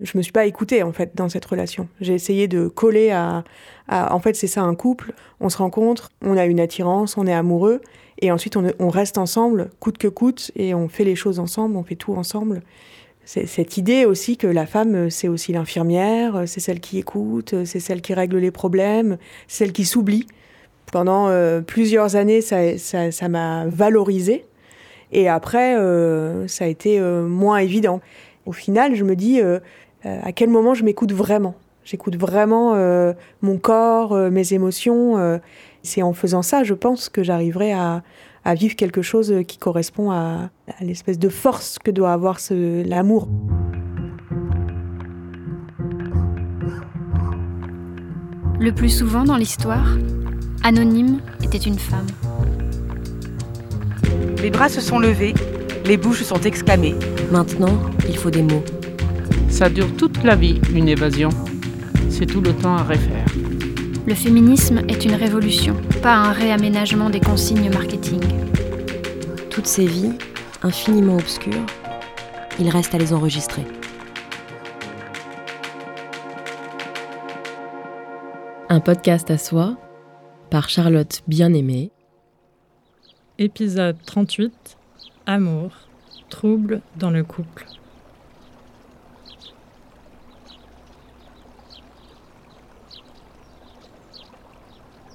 Je me suis pas écoutée en fait dans cette relation. J'ai essayé de coller à, en fait c'est ça un couple. On se rencontre, on a une attirance, on est amoureux et ensuite on, reste ensemble coûte que coûte et on fait les choses ensemble, on fait tout ensemble. C'est cette idée aussi que la femme c'est aussi l'infirmière, c'est celle qui écoute, c'est celle qui règle les problèmes, celle qui s'oublie. Pendant euh, plusieurs années ça m'a valorisée et après euh, ça a été euh, moins évident. Au final je me dis à quel moment je m'écoute vraiment? J'écoute vraiment euh, mon corps, euh, mes émotions. c'est en faisant ça, je pense, que j'arriverai à, vivre quelque chose qui correspond à, l'espèce de force que doit avoir l'amour. Le plus souvent dans l'histoire, Anonyme était une femme. Les bras se sont levés, les bouches sont exclamées. Maintenant, il faut des mots. Ça dure toute la vie, une évasion. C'est tout le temps à refaire. Le féminisme est une révolution, pas un réaménagement des consignes marketing. Toutes ces vies, infiniment obscures, il reste à les enregistrer. Un podcast à soi par Charlotte Bien-Aimée. Épisode 38 Amour, trouble dans le couple.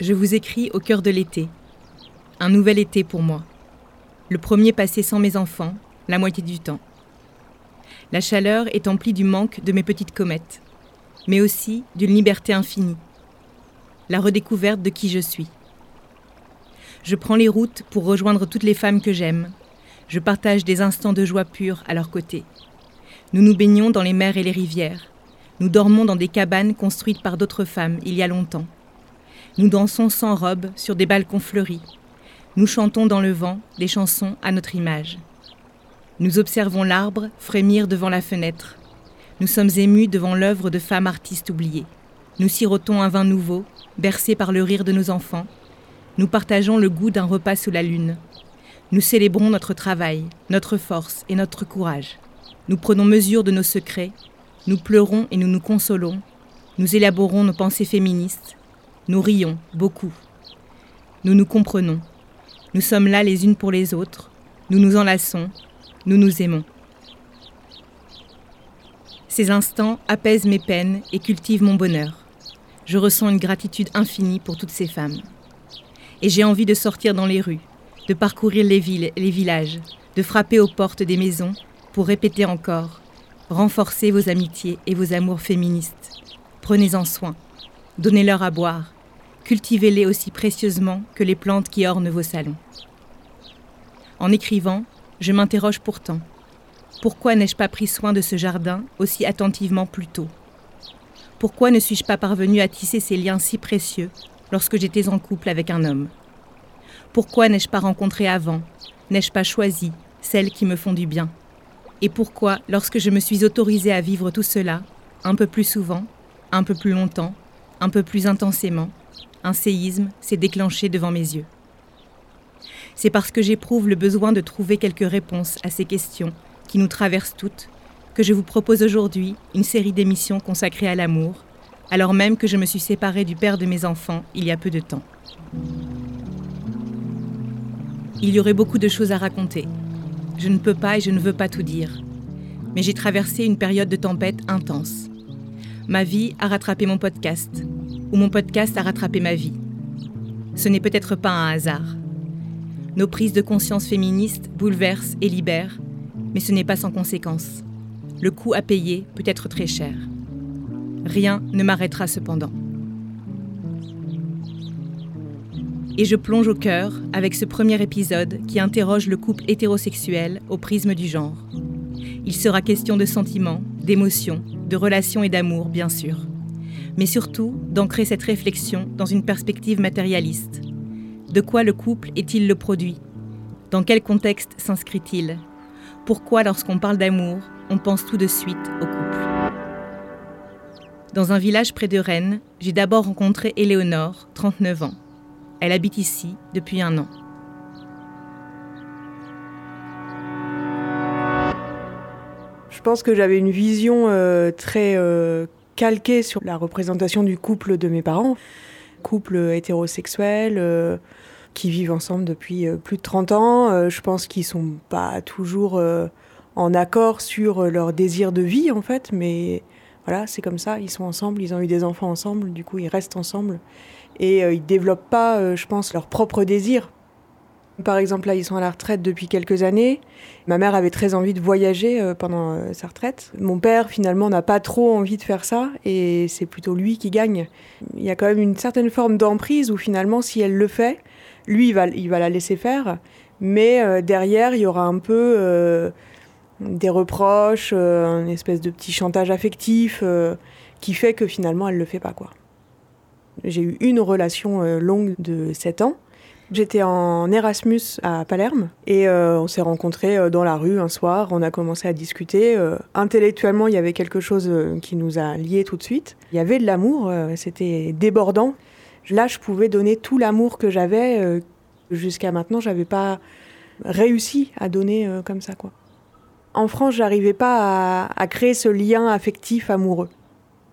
Je vous écris au cœur de l'été. Un nouvel été pour moi. Le premier passé sans mes enfants, la moitié du temps. La chaleur est emplie du manque de mes petites comètes, mais aussi d'une liberté infinie. La redécouverte de qui je suis. Je prends les routes pour rejoindre toutes les femmes que j'aime. Je partage des instants de joie pure à leur côté. Nous nous baignons dans les mers et les rivières. Nous dormons dans des cabanes construites par d'autres femmes il y a longtemps. Nous dansons sans robe sur des balcons fleuris. Nous chantons dans le vent des chansons à notre image. Nous observons l'arbre frémir devant la fenêtre. Nous sommes émus devant l'œuvre de femmes artistes oubliées. Nous sirotons un vin nouveau, bercé par le rire de nos enfants. Nous partageons le goût d'un repas sous la lune. Nous célébrons notre travail, notre force et notre courage. Nous prenons mesure de nos secrets. Nous pleurons et nous nous consolons. Nous élaborons nos pensées féministes nous rions beaucoup. Nous nous comprenons. Nous sommes là les unes pour les autres. Nous nous enlaçons. Nous nous aimons. Ces instants apaisent mes peines et cultivent mon bonheur. Je ressens une gratitude infinie pour toutes ces femmes. Et j'ai envie de sortir dans les rues, de parcourir les villes et les villages, de frapper aux portes des maisons pour répéter encore Renforcez vos amitiés et vos amours féministes. Prenez-en soin. Donnez-leur à boire. Cultivez-les aussi précieusement que les plantes qui ornent vos salons. En écrivant, je m'interroge pourtant. Pourquoi n'ai-je pas pris soin de ce jardin aussi attentivement plus tôt? Pourquoi ne suis-je pas parvenue à tisser ces liens si précieux lorsque j'étais en couple avec un homme? Pourquoi n'ai-je pas rencontré avant? N'ai-je pas choisi celles qui me font du bien? Et pourquoi, lorsque je me suis autorisée à vivre tout cela, un peu plus souvent, un peu plus longtemps, un peu plus intensément, un séisme s'est déclenché devant mes yeux. C'est parce que j'éprouve le besoin de trouver quelques réponses à ces questions qui nous traversent toutes que je vous propose aujourd'hui une série d'émissions consacrées à l'amour, alors même que je me suis séparée du père de mes enfants il y a peu de temps. Il y aurait beaucoup de choses à raconter. Je ne peux pas et je ne veux pas tout dire. Mais j'ai traversé une période de tempête intense. Ma vie a rattrapé mon podcast, ou mon podcast a rattrapé ma vie. Ce n'est peut-être pas un hasard. Nos prises de conscience féministes bouleversent et libèrent, mais ce n'est pas sans conséquence. Le coût à payer peut être très cher. Rien ne m'arrêtera cependant. Et je plonge au cœur avec ce premier épisode qui interroge le couple hétérosexuel au prisme du genre. Il sera question de sentiments, d'émotions, de relations et d'amour, bien sûr. Mais surtout d'ancrer cette réflexion dans une perspective matérialiste. De quoi le couple est-il le produit? Dans quel contexte s'inscrit-il? Pourquoi lorsqu'on parle d'amour, on pense tout de suite au couple? Dans un village près de Rennes, j'ai d'abord rencontré Éléonore, 39 ans. Elle habite ici depuis un an. pense que j'avais une vision euh, très euh, calquée sur la représentation du couple de mes parents. Couple hétérosexuel, euh, qui vivent ensemble depuis euh, plus de 30 ans. Euh, je pense qu'ils sont pas toujours en accord sur leur désir de vie, en fait, mais voilà, c'est comme ça. Ils sont ensemble, ils ont eu des enfants ensemble, du coup, ils restent ensemble. Et euh, ils développent pas, je pense, leur propre désir. Par exemple, là, ils sont à la retraite depuis quelques années. Ma mère avait très envie de voyager euh, pendant euh, sa retraite. Mon père, finalement, n'a pas trop envie de faire ça et c'est plutôt lui qui gagne. Il y a quand même une certaine forme d'emprise où, finalement, si elle le fait, lui, il va, la laisser faire. Mais euh, derrière, il y aura un peu des reproches, euh, une espèce de petit chantage affectif qui fait que finalement, elle le fait pas, quoi. J'ai eu une relation longue de 7 ans. J'étais en Erasmus à Palerme et euh, on s'est rencontrés euh, dans la rue un soir. On a commencé à discuter. Euh, intellectuellement, il y avait quelque chose qui nous a liés tout de suite. Il y avait de l'amour, c'était débordant. Là, je pouvais donner tout l'amour que j'avais. Jusqu'à maintenant, j'avais pas réussi à donner comme ça, quoi. En France, j'arrivais pas à, à créer ce lien affectif amoureux.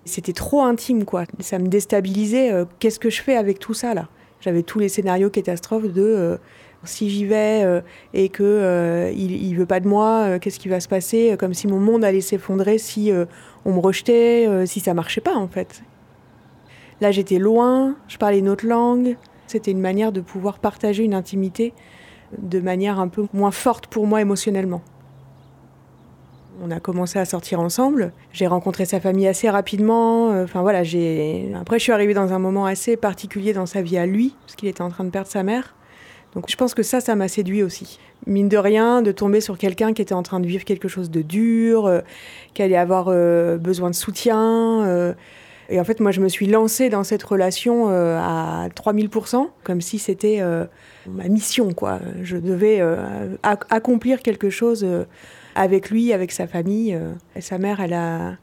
C'était trop intime, quoi. Ça me déstabilisait. Qu'est-ce que je fais avec tout ça, là? J'avais tous les scénarios catastrophes de euh, si j'y vais euh, et que euh, il, il veut pas de moi, euh, qu'est-ce qui va se passer Comme si mon monde allait s'effondrer si on me rejetait, si ça marchait pas, en fait. Là, j'étais loin, je parlais une autre langue. C'était une manière de pouvoir partager une intimité de manière un peu moins forte pour moi émotionnellement. On a commencé à sortir ensemble. J'ai rencontré sa famille assez rapidement. Euh, Enfin voilà, j'ai. Après, je suis arrivée dans un moment assez particulier dans sa vie à lui, parce qu'il était en train de perdre sa mère. Donc, je pense que ça, ça m'a séduit aussi. Mine de rien, de tomber sur quelqu'un qui était en train de vivre quelque chose de dur, euh, qui allait avoir euh, besoin de soutien. et en fait, moi, je me suis lancée dans cette relation à 3000%, comme si c'était ma mission, quoi. Je devais ac- accomplir quelque chose avec lui, avec sa famille. euh. Et sa mère, elle a,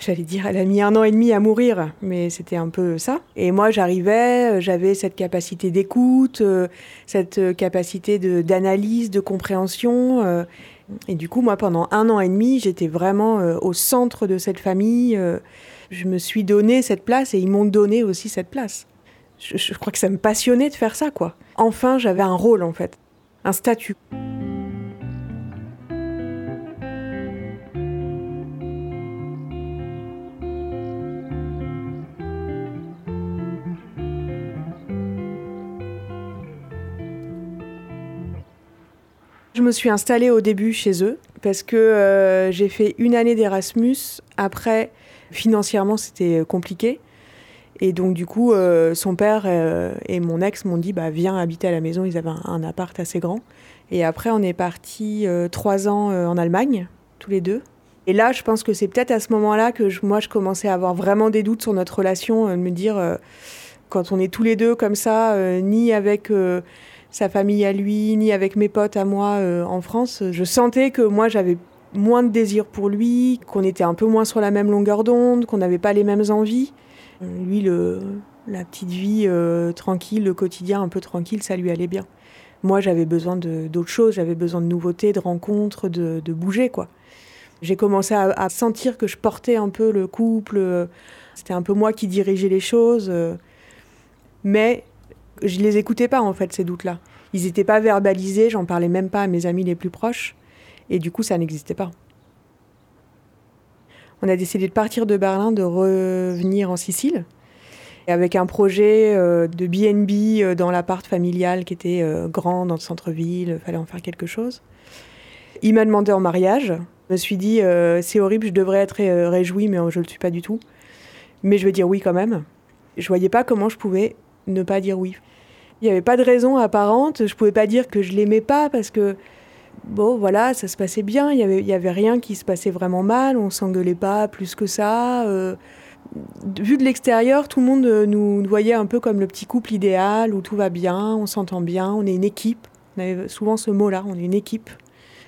j'allais dire, elle a mis un an et demi à mourir, mais c'était un peu ça. Et moi, j'arrivais, euh, j'avais cette capacité d'écoute, euh, cette capacité d'analyse, de, compréhension. et du coup, moi, pendant un an et demi, j'étais vraiment au centre de cette famille. je me suis donné cette place et ils m'ont donné aussi cette place. Je, je crois que ça me passionnait de faire ça, quoi. Enfin, j'avais un rôle, en fait, un statut. Je me suis installée au début chez eux parce que euh, j'ai fait une année d'Erasmus. Après, financièrement, c'était compliqué. Et donc, du coup, euh, son père euh, et mon ex m'ont dit bah, Viens habiter à la maison. Ils avaient un, appart assez grand. Et après, on est parti trois ans euh, en Allemagne, tous les deux. Et là, je pense que c'est peut-être à ce moment-là que je- moi, je commençais à avoir vraiment des doutes sur notre relation, euh, de me dire, euh, quand on est tous les deux comme ça, euh, ni avec euh, sa famille à lui, ni avec mes potes à moi euh, en France, je sentais que moi, j'avais moins de désir pour lui, qu'on était un peu moins sur la même longueur d'onde, qu'on n'avait pas les mêmes envies. Euh, Lui, le, la petite vie euh, tranquille, le quotidien un peu tranquille, ça lui allait bien. Moi, j'avais besoin d'autres choses, j'avais besoin de nouveautés, de rencontres, de, de bouger, quoi. J'ai commencé à, à sentir que je portais un peu le couple, c'était un peu moi qui dirigeais les choses, mais je les écoutais pas, en fait, ces doutes-là. Ils n'étaient pas verbalisés, j'en parlais même pas à mes amis les plus proches, et du coup, ça n'existait pas. On a décidé de partir de Berlin, de revenir en Sicile, avec un projet euh, de BNB euh, dans l'appart familial qui était euh, grand dans le centre-ville, il fallait en faire quelque chose. Il m'a demandé en mariage. Je me suis dit, c'est horrible, je devrais être réjouie, mais je ne le suis pas du tout. Mais je vais dire oui quand même. Je voyais pas comment je pouvais ne pas dire oui. Il n'y avait pas de raison apparente. Je pouvais pas dire que je l'aimais pas parce que, bon, voilà, ça se passait bien. Il y avait, y avait rien qui se passait vraiment mal. On s'engueulait pas plus que ça. Euh, vu de l'extérieur, tout le monde nous voyait un peu comme le petit couple idéal où tout va bien, on s'entend bien, on est une équipe. On avait souvent ce mot-là, on est une équipe.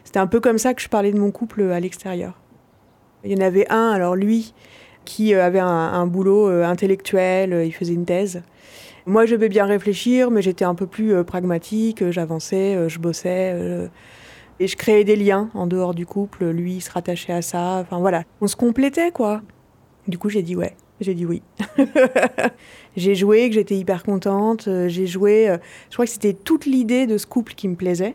C'était un peu comme ça que je parlais de mon couple à l'extérieur. Il y en avait un, alors lui, qui avait un, un boulot euh, intellectuel, euh, il faisait une thèse. Moi, je devais bien réfléchir, mais j'étais un peu plus euh, pragmatique, euh, j'avançais, euh, je bossais, Et je créais des liens en dehors du couple. Lui, il se rattachait à ça. Enfin voilà, on se complétait quoi. Du coup, j'ai dit ouais. J'ai dit oui. j'ai joué, que j'étais hyper contente. J'ai joué. Je crois que c'était toute l'idée de ce couple qui me plaisait.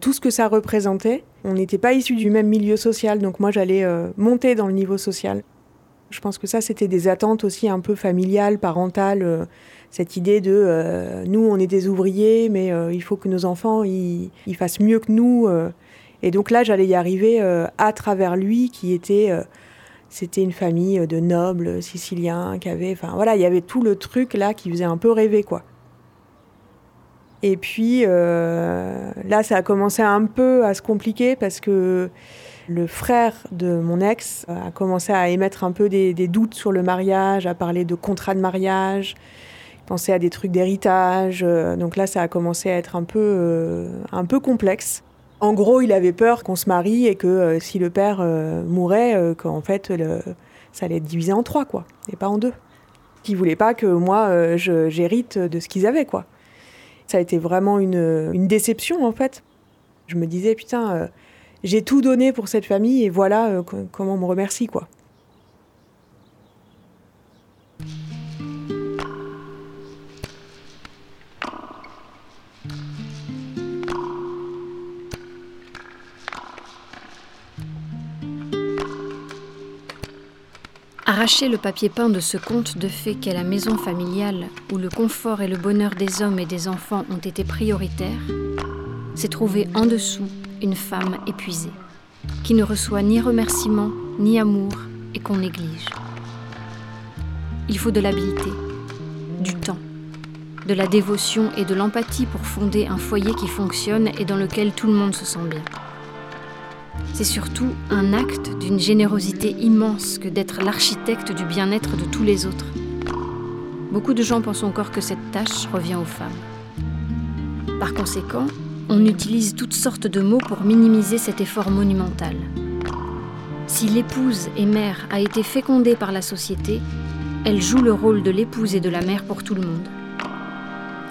tout ce que ça représentait. On n'était pas issus du même milieu social, donc moi j'allais monter dans le niveau social. Je pense que ça, c'était des attentes aussi un peu familiales, parentales. Cette idée de euh, nous, on est des ouvriers, mais euh, il faut que nos enfants ils, fassent mieux que nous. euh. Et donc là, j'allais y arriver à travers lui, qui était, c'était une famille de nobles siciliens, qui avait, enfin voilà, il y avait tout le truc là qui faisait un peu rêver, quoi. Et puis là, ça a commencé un peu à se compliquer parce que le frère de mon ex a commencé à émettre un peu des, des doutes sur le mariage, à parler de contrat de mariage, penser à des trucs d'héritage. euh, Donc là, ça a commencé à être un peu, euh, un peu complexe. En gros, il avait peur qu'on se marie et que euh, si le père mourait, qu'en fait, ça allait être divisé en trois, quoi, et pas en deux. Il voulait pas que moi, j'hérite de ce qu'ils avaient, quoi. Ça a été vraiment une, une déception, en fait. Je me disais, putain, j'ai tout donné pour cette famille et voilà co- comment on me remercie, quoi. Arracher le papier peint de ce conte de fées qu'est la maison familiale, où le confort et le bonheur des hommes et des enfants ont été prioritaires, c'est trouver en dessous une femme épuisée, qui ne reçoit ni remerciement, ni amour, et qu'on néglige. Il faut de l'habileté, du temps, de la dévotion et de l'empathie pour fonder un foyer qui fonctionne et dans lequel tout le monde se sent bien. C'est surtout un acte d'une générosité immense que d'être l'architecte du bien-être de tous les autres. Beaucoup de gens pensent encore que cette tâche revient aux femmes. Par conséquent, on utilise toutes sortes de mots pour minimiser cet effort monumental. Si l'épouse et mère a été fécondée par la société, elle joue le rôle de l'épouse et de la mère pour tout le monde.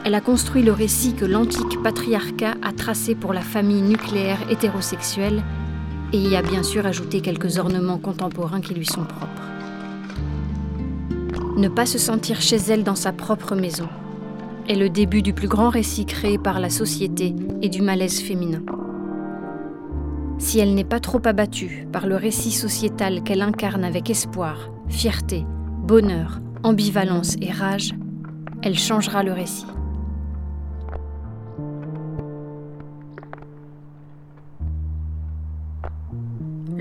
Elle a construit le récit que l'antique patriarcat a tracé pour la famille nucléaire hétérosexuelle et y a bien sûr ajouté quelques ornements contemporains qui lui sont propres. Ne pas se sentir chez elle dans sa propre maison est le début du plus grand récit créé par la société et du malaise féminin. Si elle n'est pas trop abattue par le récit sociétal qu'elle incarne avec espoir, fierté, bonheur, ambivalence et rage, elle changera le récit.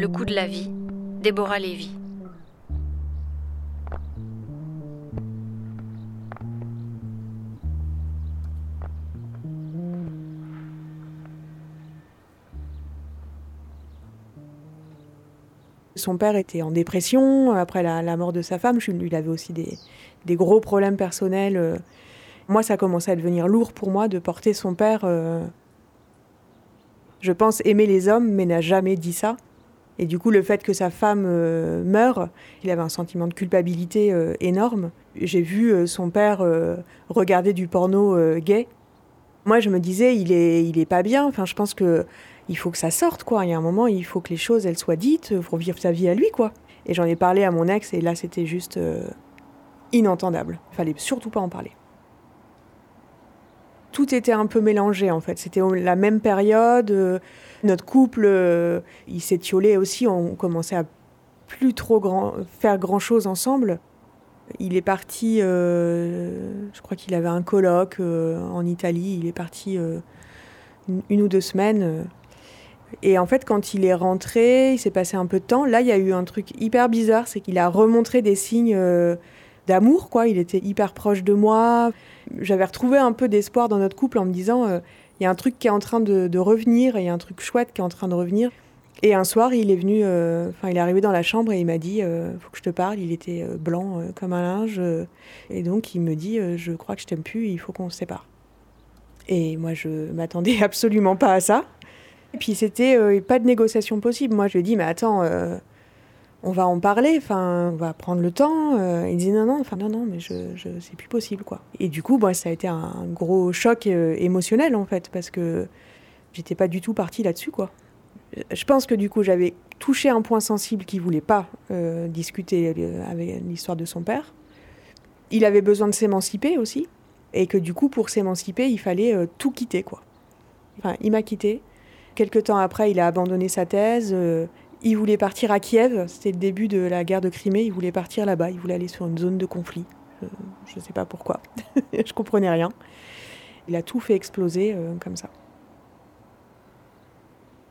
Le coup de la vie, Déborah Lévy. Son père était en dépression après la, mort de sa femme. Il avait aussi des, gros problèmes personnels. Moi, ça commençait à devenir lourd pour moi de porter son père. euh, Je pense aimer les hommes, mais n'a jamais dit ça. Et du coup, le fait que sa femme euh, meure, il avait un sentiment de culpabilité euh, énorme. J'ai vu euh, son père regarder du porno gay. Moi, je me disais, il est, il est pas bien. Enfin, je pense que il faut que ça sorte, quoi. Il y a un moment, il faut que les choses, elles soient dites pour vivre sa vie à lui, quoi. Et j'en ai parlé à mon ex, et là, c'était juste inentendable. Fallait surtout pas en parler. Tout était un peu mélangé, en fait. C'était la même période. euh, notre couple, euh, il s'étiolait aussi. On commençait à plus trop grand, faire grand-chose ensemble. Il est parti, euh, je crois qu'il avait un colloque en Italie. Il est parti une, une ou deux semaines. et en fait, quand il est rentré, il s'est passé un peu de temps. Là, il y a eu un truc hyper bizarre, c'est qu'il a remontré des signes d'amour, quoi. Il était hyper proche de moi. J'avais retrouvé un peu d'espoir dans notre couple en me disant, euh, il y a un truc qui est en train de, revenir, et il y a un truc chouette qui est en train de revenir. Et un soir, il est venu, euh, enfin, il est arrivé dans la chambre et il m'a dit, euh, faut que je te parle. Il était euh, blanc comme un linge, et donc il me dit, je crois que je t'aime plus, il faut qu'on se sépare. Et moi, je m'attendais absolument pas à ça. Et puis c'était pas de négociation possible. Moi, je lui ai dit, mais attends, on va en parler, enfin, on va prendre le temps. Euh, il dit non, non, enfin non, non, mais je, je, c'est plus possible, quoi. Et du coup, moi, ça a été un gros choc euh, émotionnel en fait, parce que J'étais pas du tout partie là-dessus, quoi. Je pense que du coup, j'avais touché un point sensible qu'il voulait pas euh, discuter avec l'histoire de son père. Il avait besoin de s'émanciper aussi, et que du coup, pour s'émanciper, il fallait tout quitter, quoi. Enfin, il m'a quitté. Quelque temps après, il a abandonné sa thèse. Il voulait partir à Kiev. C'était le début de la guerre de Crimée. Il voulait partir là-bas. Il voulait aller sur une zone de conflit. je ne sais pas pourquoi. je comprenais rien. Il a tout fait exploser comme ça.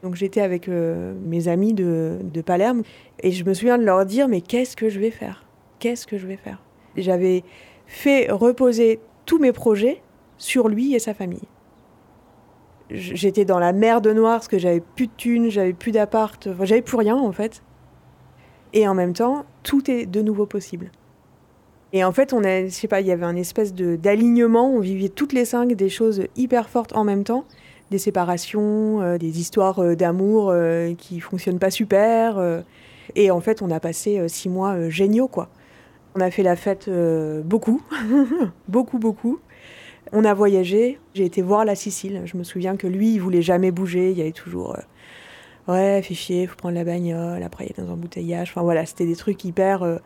Donc j'étais avec euh, mes amis de, Palerme et je me souviens de leur dire mais qu'est-ce que je vais faire? Qu'est-ce que je vais faire? J'avais fait reposer tous mes projets sur lui et sa famille. J'étais dans la mer de parce que j'avais plus de thunes, j'avais plus d'appart, j'avais plus rien en fait. Et en même temps, tout est de nouveau possible. Et en fait, on a, je sais pas, il y avait un espèce de d'alignement. On vivait toutes les cinq des choses hyper fortes en même temps des séparations, euh, des histoires euh, d'amour euh, qui fonctionnent pas super. et en fait, on a passé six mois géniaux, quoi. On a fait la fête beaucoup, beaucoup, beaucoup. On a voyagé. J'ai été voir la Sicile. Je me souviens que lui, il voulait jamais bouger. Il y avait toujours ouais, fichier, faut prendre la bagnole. Après, il y a dans un embouteillage. Enfin voilà, c'était des trucs hyper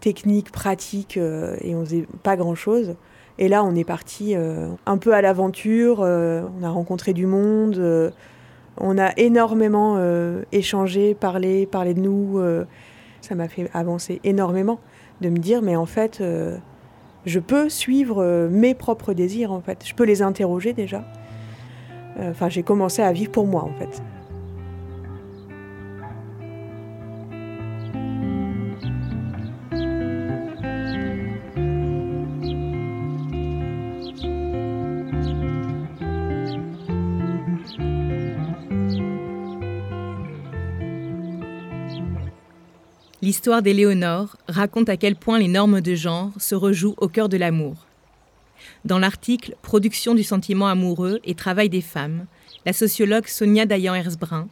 techniques, pratiques, et on faisait pas grand chose. Et là, on est parti euh, un peu à l'aventure, euh, on a rencontré du monde, euh, on a énormément échangé, parlé, parlé de nous. ça m'a fait avancer énormément de me dire, mais en fait, je peux suivre mes propres désirs, en fait. Je peux les interroger déjà. Enfin, j'ai commencé à vivre pour moi, en fait. L'histoire d'Éléonore raconte à quel point les normes de genre se rejouent au cœur de l'amour. Dans l'article Production du sentiment amoureux et travail des femmes, la sociologue Sonia Dayan-Herzbrun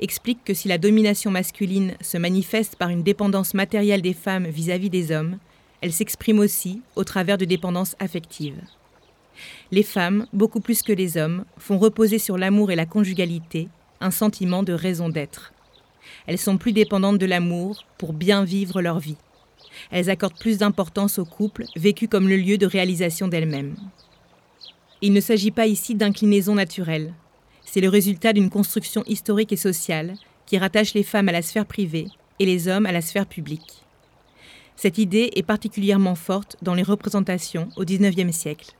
explique que si la domination masculine se manifeste par une dépendance matérielle des femmes vis-à-vis des hommes, elle s'exprime aussi au travers de dépendances affectives. Les femmes, beaucoup plus que les hommes, font reposer sur l'amour et la conjugalité un sentiment de raison d'être. Elles sont plus dépendantes de l'amour pour bien vivre leur vie. Elles accordent plus d'importance au couple, vécu comme le lieu de réalisation d'elles-mêmes. Il ne s'agit pas ici d'inclinaison naturelle. C'est le résultat d'une construction historique et sociale qui rattache les femmes à la sphère privée et les hommes à la sphère publique. Cette idée est particulièrement forte dans les représentations au XIXe siècle.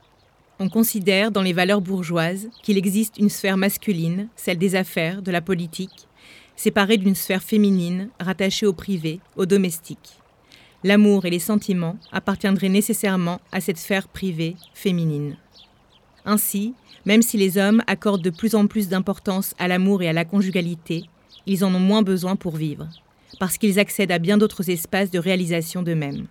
On considère dans les valeurs bourgeoises qu'il existe une sphère masculine, celle des affaires, de la politique, séparée d'une sphère féminine rattachée au privé, au domestique. L'amour et les sentiments appartiendraient nécessairement à cette sphère privée féminine. Ainsi, même si les hommes accordent de plus en plus d'importance à l'amour et à la conjugalité, ils en ont moins besoin pour vivre, parce qu'ils accèdent à bien d'autres espaces de réalisation d'eux-mêmes.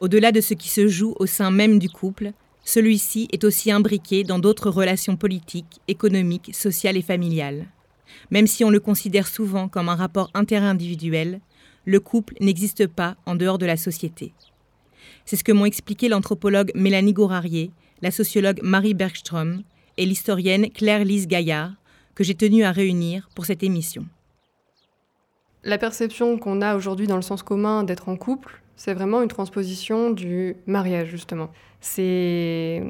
Au-delà de ce qui se joue au sein même du couple, celui-ci est aussi imbriqué dans d'autres relations politiques, économiques, sociales et familiales. Même si on le considère souvent comme un rapport interindividuel, le couple n'existe pas en dehors de la société. C'est ce que m'ont expliqué l'anthropologue Mélanie Gourarier, la sociologue Marie Bergström et l'historienne Claire-Lise Gaillard, que j'ai tenu à réunir pour cette émission. La perception qu'on a aujourd'hui dans le sens commun d'être en couple, c'est vraiment une transposition du mariage, justement. C'est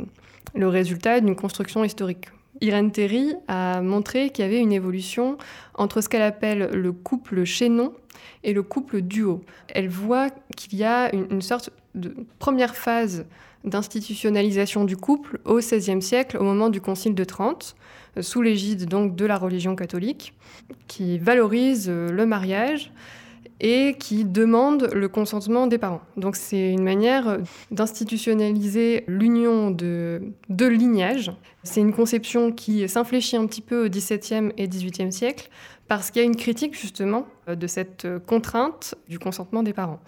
le résultat d'une construction historique. Irène Terry a montré qu'il y avait une évolution entre ce qu'elle appelle le couple chaînon et le couple duo. Elle voit qu'il y a une, sorte de première phase d'institutionnalisation du couple au XVIe siècle, au moment du Concile de Trente, sous l'égide donc de la religion catholique, qui valorise le mariage et qui demande le consentement des parents. Donc c'est une manière d'institutionnaliser l'union de deux lignages. C'est une conception qui s'infléchit un petit peu au XVIIe et XVIIIe siècle parce qu'il y a une critique justement de cette contrainte du consentement des parents.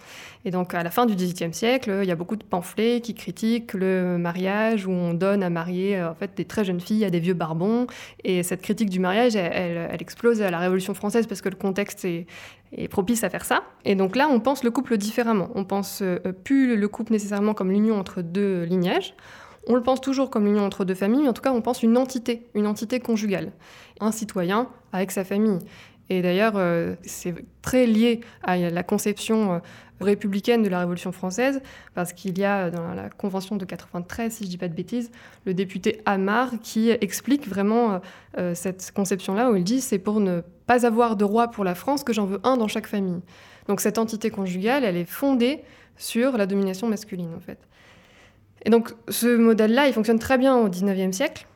Et donc à la fin du XVIIIe siècle, il y a beaucoup de pamphlets qui critiquent le mariage où on donne à marier euh, en fait des très jeunes filles à des vieux barbons. Et cette critique du mariage, elle, explose à la Révolution française parce que le contexte est, propice à faire ça. Et donc là, on pense le couple différemment. On pense plus le couple nécessairement comme l'union entre deux lignages On le pense toujours comme l'union entre deux familles, mais en tout cas, on pense une entité, une entité conjugale. Un citoyen avec sa famille. Et d'ailleurs, euh, c'est très lié à la conception euh, républicaine de la Révolution française, parce qu'il y a dans la Convention de 93, si je ne dis pas de bêtises, le député Amar qui explique vraiment euh, cette conception-là, où il dit c'est pour ne pas avoir de roi pour la France que j'en veux un dans chaque famille. Donc cette entité conjugale, elle est fondée sur la domination masculine, en fait. Et donc ce modèle-là, il fonctionne très bien au 19e siècle.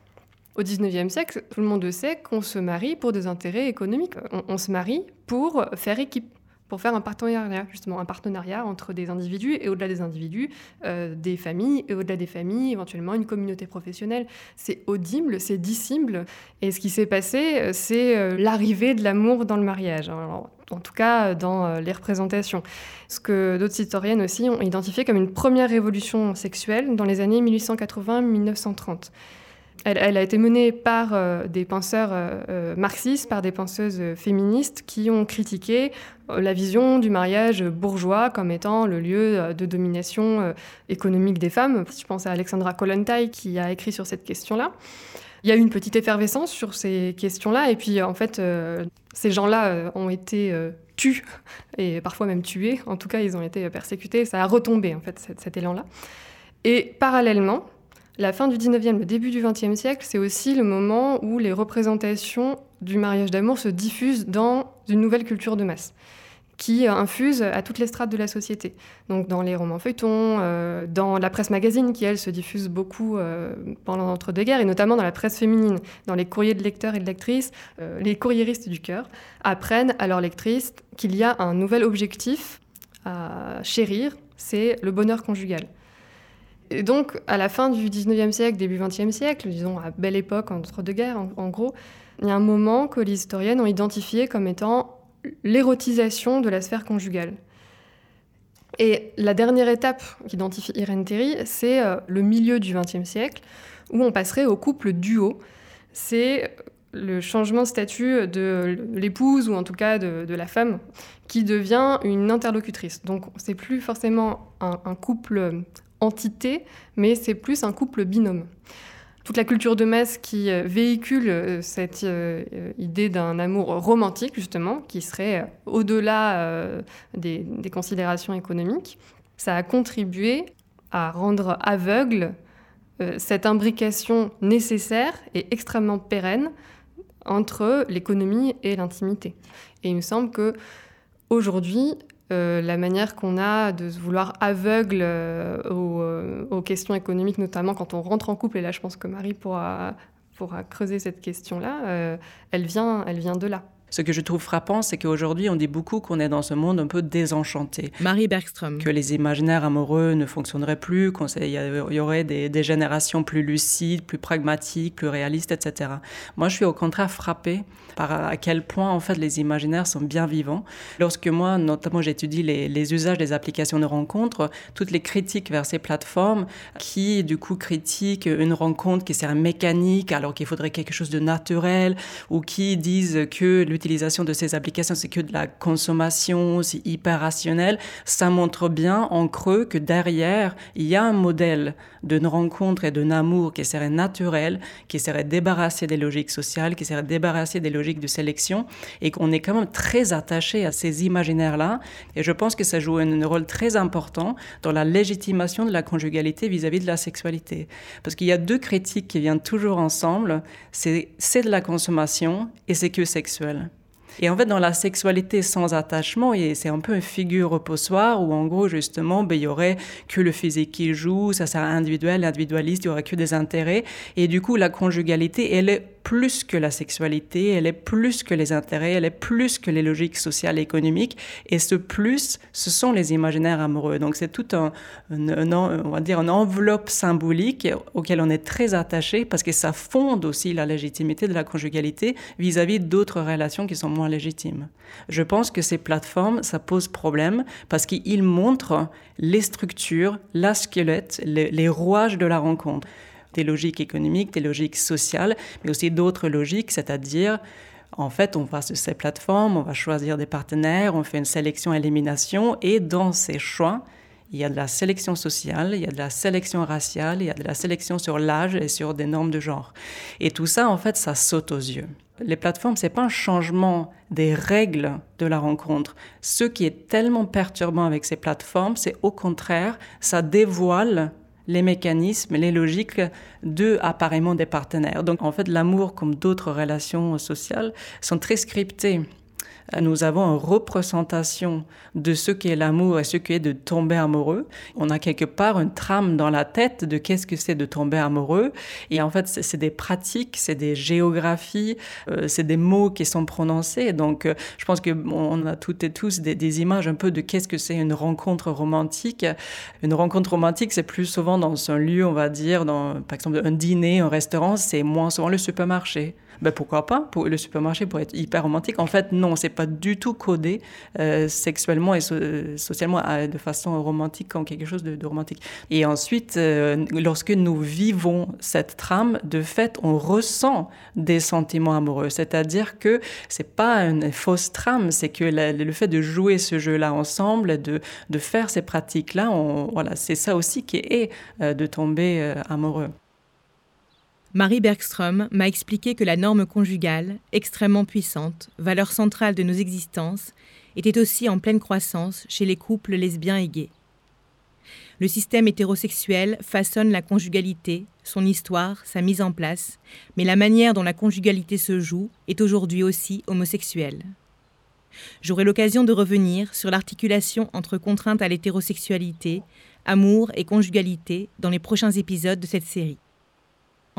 Au 19e siècle, tout le monde sait qu'on se marie pour des intérêts économiques. On, se marie pour faire équipe, pour faire un partenariat, justement, un partenariat entre des individus et au-delà des individus, euh, des familles et au-delà des familles, éventuellement une communauté professionnelle. C'est audible, c'est dissible. Et ce qui s'est passé, euh, c'est euh, l'arrivée de l'amour dans le mariage. en tout cas, dans les représentations. Ce que d'autres historiennes aussi ont identifié comme une première révolution sexuelle dans les années 1880-1930. Elle, a été menée par euh, des penseurs euh, euh, marxistes, par des penseuses féministes qui ont critiqué la vision du mariage bourgeois comme étant le lieu de domination économique des femmes. Je pense à Alexandra Kollontai qui a écrit sur cette question-là. Il y a eu une petite effervescence sur ces questions-là, et puis en fait, ces gens-là ont été tus, et parfois même tués. En tout cas, ils ont été persécutés. Ça a retombé, en fait, cet élan-là. Et parallèlement, la fin du 19e, le début du 20e siècle, c'est aussi le moment où les représentations du mariage d'amour se diffusent dans une nouvelle culture de masse qui infuse à toutes les strates de la société. Donc dans les romans feuilletons, euh, dans la presse magazine qui, elle, se diffuse beaucoup euh, pendant l'entre-deux-guerres, et notamment dans la presse féminine, dans les courriers de lecteurs et de lectrices, euh, les courriéristes du cœur apprennent à leurs lectrices qu'il y a un nouvel objectif à chérir, c'est le bonheur conjugal. Et donc, à la fin du 19e siècle, début 20e siècle, disons à belle époque, entre deux guerres, en, gros, il y a un moment que les historiennes ont identifié comme étant l'érotisation de la sphère conjugale. Et la dernière étape qu'identifie Irène Théry, c'est euh, le milieu du XXe siècle, où on passerait au couple duo. C'est le changement de statut de l'épouse, ou en tout cas de, la femme, qui devient une interlocutrice. Donc c'est plus forcément un couple entité, mais c'est plus un couple binôme. Toute la culture de masse qui euh, véhicule euh, cette euh, idée d'un amour romantique, justement, qui serait au-delà des, considérations économiques, ça a contribué à rendre aveugle cette imbrication nécessaire et extrêmement pérenne entre l'économie et l'intimité. Et il me semble que aujourd'hui, euh, la manière qu'on a de se vouloir aveugle euh, euh, aux, questions économiques, notamment quand on rentre en couple, et là je pense que Marie pourra, pourra creuser cette question-là, elle, vient, elle vient de là. Ce que je trouve frappant, c'est qu'aujourd'hui, on dit beaucoup qu'on est dans ce monde un peu désenchanté. Marie Bergström. Que les imaginaires amoureux ne fonctionneraient plus, qu'il y aurait des, des, générations plus lucides, plus pragmatiques, plus réalistes, etc. Moi, je suis au contraire frappée par à quel point, en fait, les imaginaires sont bien vivants. Lorsque moi, notamment, j'étudie les, les usages des applications de rencontres, toutes les critiques vers ces plateformes qui, du coup, critiquent une rencontre qui serait mécanique alors qu'il faudrait quelque chose de naturel ou qui disent que l'utilisation de ces applications, c'est que de la consommation, c'est hyper rationnel, ça montre bien en creux que derrière, il y a un modèle d'une rencontre et d'un amour qui serait naturel, qui serait débarrassé des logiques sociales, qui serait débarrassé des logiques de sélection, et qu'on est quand même très attaché à ces imaginaires-là. Et je pense que ça joue un rôle très important dans la légitimation de la conjugalité vis-à-vis -vis de la sexualité. Parce qu'il y a deux critiques qui viennent toujours ensemble, c'est de la consommation et c'est que sexuel. Et en fait, dans la sexualité sans attachement, c'est un peu une figure reposoire où, en gros, justement, ben, il y aurait que le physique qui joue, ça serait individuel, individualiste, il y aurait que des intérêts. Et du coup, la conjugalité, elle est plus que la sexualité, elle est plus que les intérêts, elle est plus que les logiques sociales et économiques. Et ce plus, ce sont les imaginaires amoureux. Donc c'est tout un, on va dire, une enveloppe symbolique auquel on est très attaché parce que ça fonde aussi la légitimité de la conjugalité vis-à-vis d'autres relations qui sont moins légitimes. Je pense que ces plateformes, ça pose problème parce qu'ils montrent les structures, la squelette, les, les rouages de la rencontre des logiques économiques, des logiques sociales, mais aussi d'autres logiques, c'est-à-dire en fait, on va sur ces plateformes, on va choisir des partenaires, on fait une sélection-élimination, et dans ces choix, il y a de la sélection sociale, il y a de la sélection raciale, il y a de la sélection sur l'âge et sur des normes de genre. Et tout ça, en fait, ça saute aux yeux. Les plateformes, c'est pas un changement des règles de la rencontre. Ce qui est tellement perturbant avec ces plateformes, c'est au contraire, ça dévoile les mécanismes, les logiques de appareillement des partenaires. Donc en fait, l'amour, comme d'autres relations sociales, sont très scriptées nous avons une représentation de ce qu'est l'amour et ce qu'est de tomber amoureux. On a quelque part une trame dans la tête de qu'est-ce que c'est de tomber amoureux. Et en fait, c'est des pratiques, c'est des géographies, euh, c'est des mots qui sont prononcés. Donc, euh, je pense qu'on a toutes et tous des, des images un peu de qu'est-ce que c'est une rencontre romantique. Une rencontre romantique, c'est plus souvent dans un lieu, on va dire, dans, par exemple, un dîner, un restaurant, c'est moins souvent le supermarché ben pourquoi pas? Le supermarché pourrait être hyper romantique. En fait, non, c'est pas du tout codé euh, sexuellement et socialement de façon romantique comme quelque chose de, romantique. Et ensuite, euh, lorsque nous vivons cette trame, de fait, on ressent des sentiments amoureux. C'est-à-dire que c'est pas une fausse trame, c'est que le fait de jouer ce jeu-là ensemble, de, de faire ces pratiques-là, voilà, c'est ça aussi qui est euh, de tomber amoureux. Marie Bergström m'a expliqué que la norme conjugale, extrêmement puissante, valeur centrale de nos existences, était aussi en pleine croissance chez les couples lesbiens et gays. Le système hétérosexuel façonne la conjugalité, son histoire, sa mise en place, mais la manière dont la conjugalité se joue est aujourd'hui aussi homosexuelle. J'aurai l'occasion de revenir sur l'articulation entre contrainte à l'hétérosexualité, amour et conjugalité dans les prochains épisodes de cette série.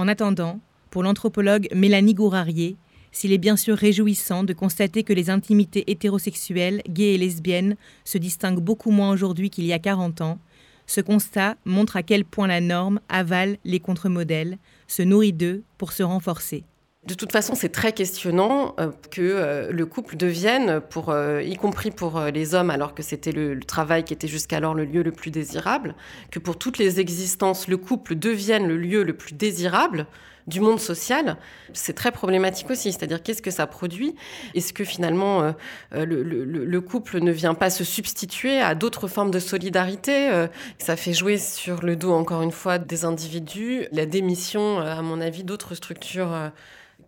En attendant, pour l'anthropologue Mélanie Gourarier, s'il est bien sûr réjouissant de constater que les intimités hétérosexuelles, gays et lesbiennes se distinguent beaucoup moins aujourd'hui qu'il y a 40 ans, ce constat montre à quel point la norme avale les contre-modèles, se nourrit d'eux pour se renforcer. De toute façon, c'est très questionnant euh, que euh, le couple devienne, euh, y compris pour les hommes, alors que c'était le, travail qui était jusqu'alors le lieu le plus désirable, que pour toutes les existences, le couple devienne le lieu le plus désirable du monde social, c'est très problématique aussi. C'est-à-dire qu'est-ce que ça produit? Est-ce que finalement le, couple ne vient pas se substituer à d'autres formes de solidarité? Ça fait jouer sur le dos, encore une fois, des individus, la démission, à mon avis, d'autres structures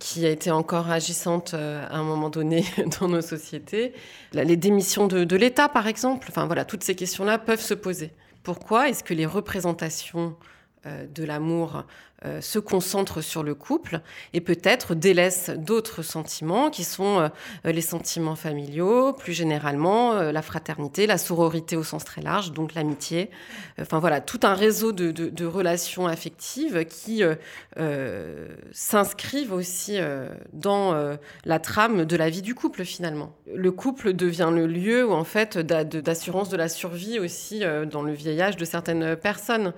qui a été encore agissante euh, à un moment donné dans nos sociétés. Les démissions de, l'État, par exemple, voilà, toutes ces questions-là peuvent se poser. Pourquoi est-ce que les représentations euh, de l'amour euh, se concentre sur le couple et peut-être délaisse d'autres sentiments qui sont euh, les sentiments familiaux, plus généralement la fraternité, la sororité au sens très large, donc l'amitié. Enfin voilà, tout un réseau de, relations affectives qui s'inscrivent aussi dans la trame de la vie du couple finalement. Le couple devient le lieu en fait d'assurance de la survie aussi dans le vieillage de certaines personnes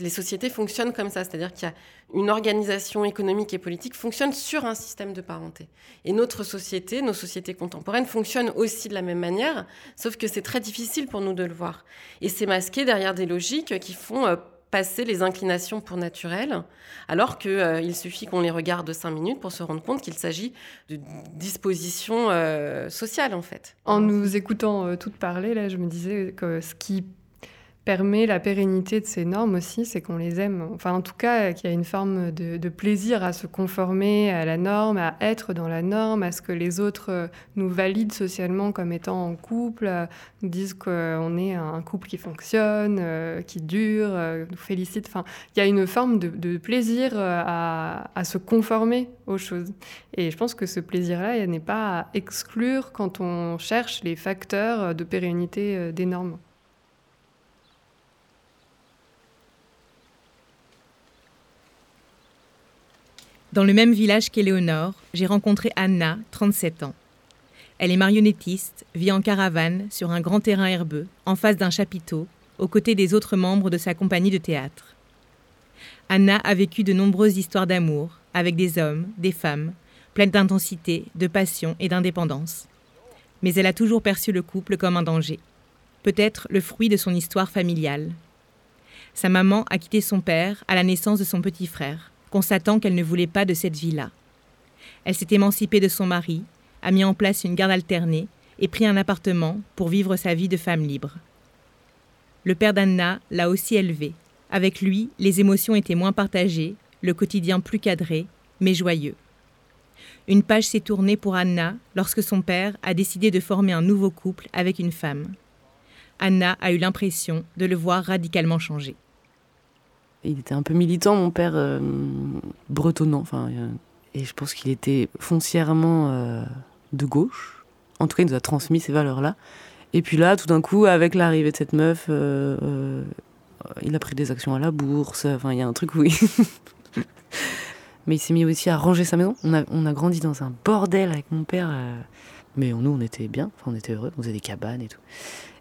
les sociétés fonctionnent comme ça, c'est-à-dire qu'il y a une organisation économique et politique fonctionne sur un système de parenté. Et notre société, nos sociétés contemporaines fonctionnent aussi de la même manière, sauf que c'est très difficile pour nous de le voir. Et c'est masqué derrière des logiques qui font euh, passer les inclinations pour naturelles, alors qu'il euh, suffit qu'on les regarde cinq minutes pour se rendre compte qu'il s'agit de dispositions euh, sociales en fait. En nous écoutant toutes parler, là, je me disais que ce qui permet la pérennité de ces normes aussi, c'est qu'on les aime. Enfin, en tout cas, qu'il y a une forme de, plaisir à se conformer à la norme, à être dans la norme, à ce que les autres euh, nous valident socialement comme étant en couple, nous disent qu'on est un couple qui fonctionne, euh, qui dure, euh, nous félicite. Enfin, il y a une forme de, plaisir à, à, se conformer aux choses. Et je pense que ce plaisir-là n'est pas à exclure quand on cherche les facteurs de pérennité des normes. Dans le même village qu'Éléonore, j'ai rencontré Anna, 37 ans. Elle est marionnettiste, vit en caravane sur un grand terrain herbeux, en face d'un chapiteau, aux côtés des autres membres de sa compagnie de théâtre. Anna a vécu de nombreuses histoires d'amour, avec des hommes, des femmes, pleines d'intensité, de passion et d'indépendance. Mais elle a toujours perçu le couple comme un danger, peut-être le fruit de son histoire familiale. Sa maman a quitté son père à la naissance de son petit frère constatant qu'elle ne voulait pas de cette vie-là. Elle s'est émancipée de son mari, a mis en place une garde alternée et pris un appartement pour vivre sa vie de femme libre. le père d'Anna l'a aussi élevée. Avec lui, les émotions étaient moins partagées, le quotidien plus cadré, mais joyeux. Une page s'est tournée pour Anna lorsque son père a décidé de former un nouveau couple avec une femme. Anna a eu l'impression de le voir radicalement changer. Il était un peu militant, mon père, euh, bretonnant, euh, et je pense qu'il était foncièrement euh, de gauche. En tout cas, il nous a transmis ces valeurs-là. Et puis là, tout d'un coup, avec l'arrivée de cette meuf, il a pris des actions à la bourse. Enfin, il y a un truc où il... Mais il s'est mis aussi à ranger sa maison. On a, on a grandi dans un bordel avec mon père. Mais nous, on était bien, enfin, on était heureux, on faisait des cabanes et tout.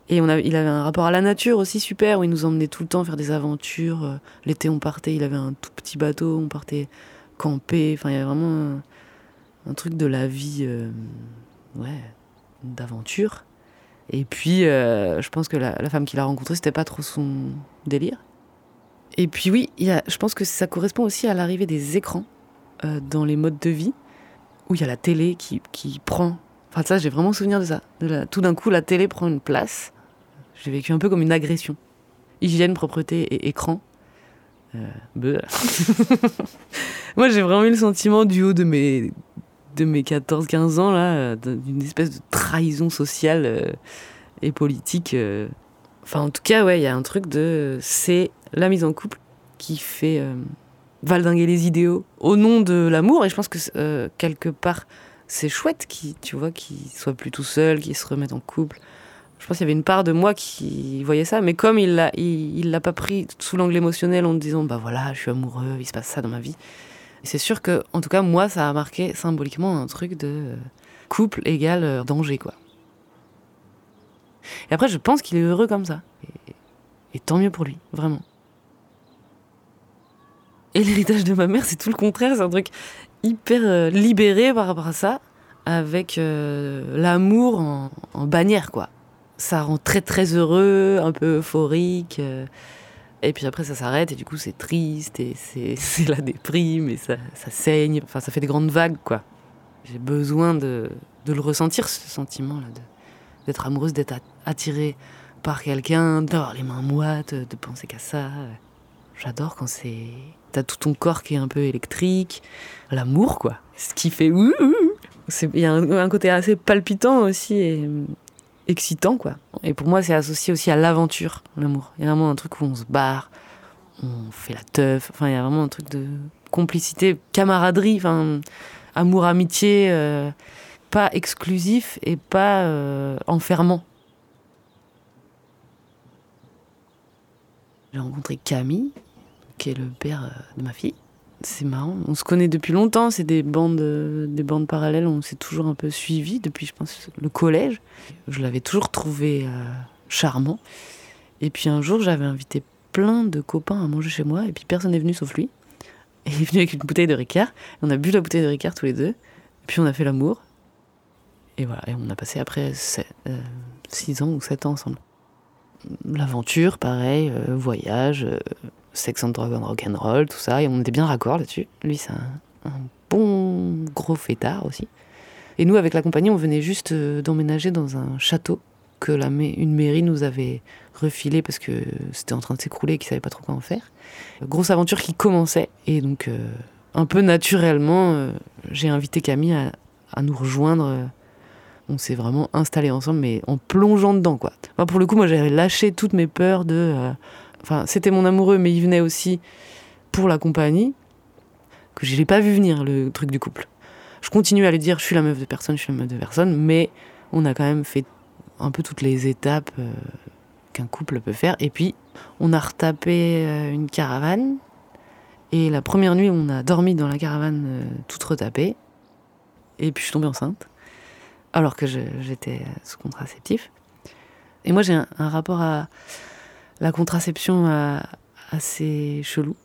Et il avait un rapport à la nature aussi super, où il nous emmenait tout le temps faire des aventures. Euh, l'été, on partait, il avait un tout petit bateau, on partait camper. Enfin, il y avait vraiment un, truc de la vie, euh, ouais, d'aventure. Et puis, euh, je pense que la, femme qu'il a rencontrée, c'était pas trop son délire. Et puis oui, je pense que ça correspond aussi à l'arrivée des écrans dans les modes de vie, où il y a la télé qui, qui prend Enfin, ça, j'ai vraiment souvenir de ça. tout d'un coup, la télé prend une place. J'ai vécu un peu comme une agression. Hygiène, propreté et écran. Euh, Moi, j'ai vraiment eu le sentiment du haut de mes, de mes 14-15 ans, là, euh, d'une espèce de trahison sociale euh, et politique. Euh. Enfin, en tout cas, ouais, il y a un truc de. C'est la mise en couple qui fait valdinguer les idéaux au nom de l'amour. Et je pense que quelque part, c'est chouette qui, tu vois, qu'il soit plus tout seul, qu'il se remette en couple. Je pense qu'il y avait une part de moi qui voyait ça, mais comme il l'a, il, l'a pas pris sous l'angle émotionnel en disant, bah voilà, je suis amoureux, il se passe ça dans ma vie. C'est sûr que, en tout cas, moi, ça a marqué symboliquement un truc de couple égal euh, danger, quoi. Et après, je pense qu'il est heureux comme ça. Et, et tant mieux pour lui, vraiment. Et l'héritage de ma mère, c'est tout le contraire. C'est un truc hyper euh, libéré par rapport à ça, avec euh, l'amour en, bannière, quoi. Ça rend très très heureux, un peu euphorique. Euh, et puis après, ça s'arrête, et du coup, c'est triste, et c'est la déprime, et ça, ça, saigne. Enfin, ça fait des grandes vagues, quoi. J'ai besoin de, de, le ressentir, ce sentiment-là, d'être amoureuse, d'être attirée par quelqu'un, d'avoir les mains moites, de penser qu'à ça. J'adore quand c'est. T'as tout ton corps qui est un peu électrique. L'amour, quoi. Ce qui fait. Il y a un, côté assez palpitant aussi et euh, excitant, quoi. Et pour moi, c'est associé aussi à l'aventure, l'amour. Il y a vraiment un truc où on se barre, on fait la teuf. Enfin, il y a vraiment un truc de complicité, camaraderie, enfin, amour, amitié, euh, pas exclusif et pas euh, enfermant. J'ai rencontré Camille, qui est le père euh, de ma fille. C'est marrant, on se connaît depuis longtemps, c'est des bandes, euh, des bandes parallèles, on s'est toujours un peu suivi depuis, je pense, le collège. Je l'avais toujours trouvé euh, charmant. Et puis un jour, j'avais invité plein de copains à manger chez moi, et puis personne n'est venu sauf lui. Et il est venu avec une bouteille de Ricard, on a bu la bouteille de Ricard tous les deux, et puis on a fait l'amour. Et voilà, et on a passé après 6 ans ou 7 ans ensemble. L'aventure, pareil, voyage, Sex and Drug and Rock'n'Roll, tout ça, et on était bien raccord là-dessus. Lui, c'est un, bon gros fêtard aussi. Et nous, avec la compagnie, on venait juste euh, d'emménager dans un château que la une mairie nous avait refilé parce que c'était en train de s'écrouler et qu'ils savaient pas trop quoi en faire. Grosse aventure qui commençait, et donc euh, un peu naturellement, euh, j'ai invité Camille à, nous rejoindre. on s'est vraiment installés ensemble, mais en plongeant dedans, quoi. pour le coup, moi, j'avais lâché toutes mes peurs de Enfin, c'était mon amoureux, mais il venait aussi pour la compagnie, que je n'ai pas vu venir, le truc du couple. Je continue à lui dire, je suis la meuf de personne, je suis la meuf de personne, mais on a quand même fait un peu toutes les étapes euh, qu'un couple peut faire. Et puis, on a retapé euh, une caravane. Et la première nuit, on a dormi dans la caravane euh, toute retapée. Et puis, je suis tombée enceinte, alors que j'étais sous contraceptif. Et moi, j'ai un rapport à, la contraception assez chelou.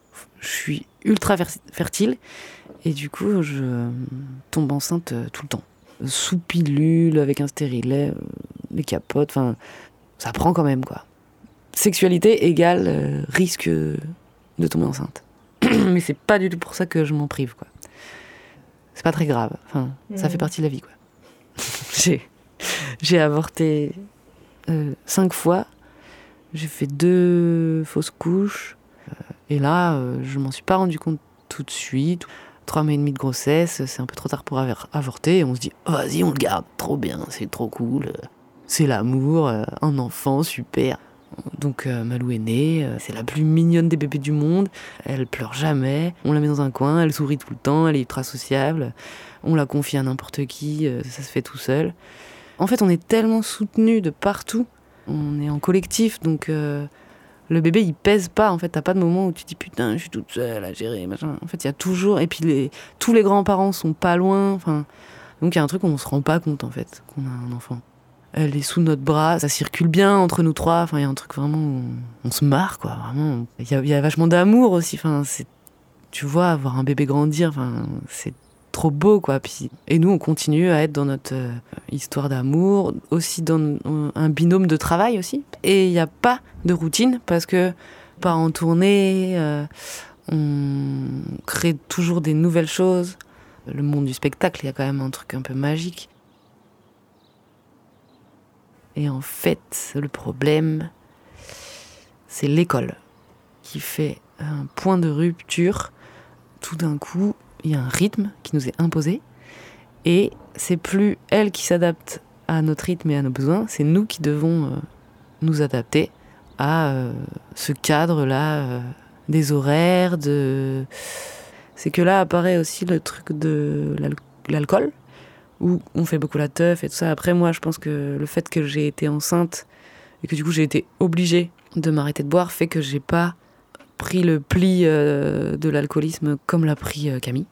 Je suis ultra fertile et du coup, je tombe enceinte euh, tout le temps. Sous pilule, avec un stérilet, euh, les capotes, enfin, ça prend quand même quoi. Sexualité égale euh, risque de tomber enceinte. Mais c'est pas du tout pour ça que je m'en prive quoi. C'est pas très grave. Enfin, ça fait partie de la vie quoi. j'ai, j'ai avorté cinq fois J'ai fait deux fausses couches. Euh, et là, euh, je m'en suis pas rendu compte tout de suite. Trois mois et demi de grossesse, c'est un peu trop tard pour avorter. Et on se dit, oh, vas-y, on le garde, trop bien, c'est trop cool. C'est l'amour, un enfant, super. Donc Malou est née, c'est la plus mignonne des bébés du monde. Elle pleure jamais. On la met dans un coin, elle sourit tout le temps, elle est ultra sociable. On la confie à n'importe qui, ça se fait tout seul. En fait, on est tellement soutenu de partout. On est en collectif, donc euh, le bébé il pèse pas. En fait, t'as pas de moment où tu dis putain, je suis toute seule à gérer. En fait, il y a toujours. Et puis tous les grands-parents sont pas loin. Enfin, donc il y a un truc où on se rend pas compte en fait qu'on a un enfant. Elle est sous notre bras, ça circule bien entre nous trois. Enfin, il y a un truc vraiment où on, se marre quoi. Vraiment, il y, a vachement d'amour aussi. Enfin, c'est tu vois, voir un bébé grandir, enfin, c'est trop beau quoi. Et nous on continue à être dans notre euh, histoire d'amour, aussi dans un binôme de travail aussi. Et il n'y a pas de routine parce que pas en tournée, euh, on crée toujours des nouvelles choses. Le monde du spectacle, il y a quand même un truc un peu magique. Et en fait, le problème, c'est l'école qui fait un point de rupture tout d'un coup il y a un rythme qui nous est imposé et c'est plus elle qui s'adapte à notre rythme et à nos besoins, c'est nous qui devons euh, nous adapter à euh, ce cadre-là euh, des horaires, de... C'est que là apparaît aussi le truc de l'alcool, où on fait beaucoup la teuf et tout ça. Après, moi, je pense que le fait que j'ai été enceinte et que du coup j'ai été obligée de m'arrêter de boire fait que j'ai pas pris le pli de l'alcoolisme comme l'a pris Camille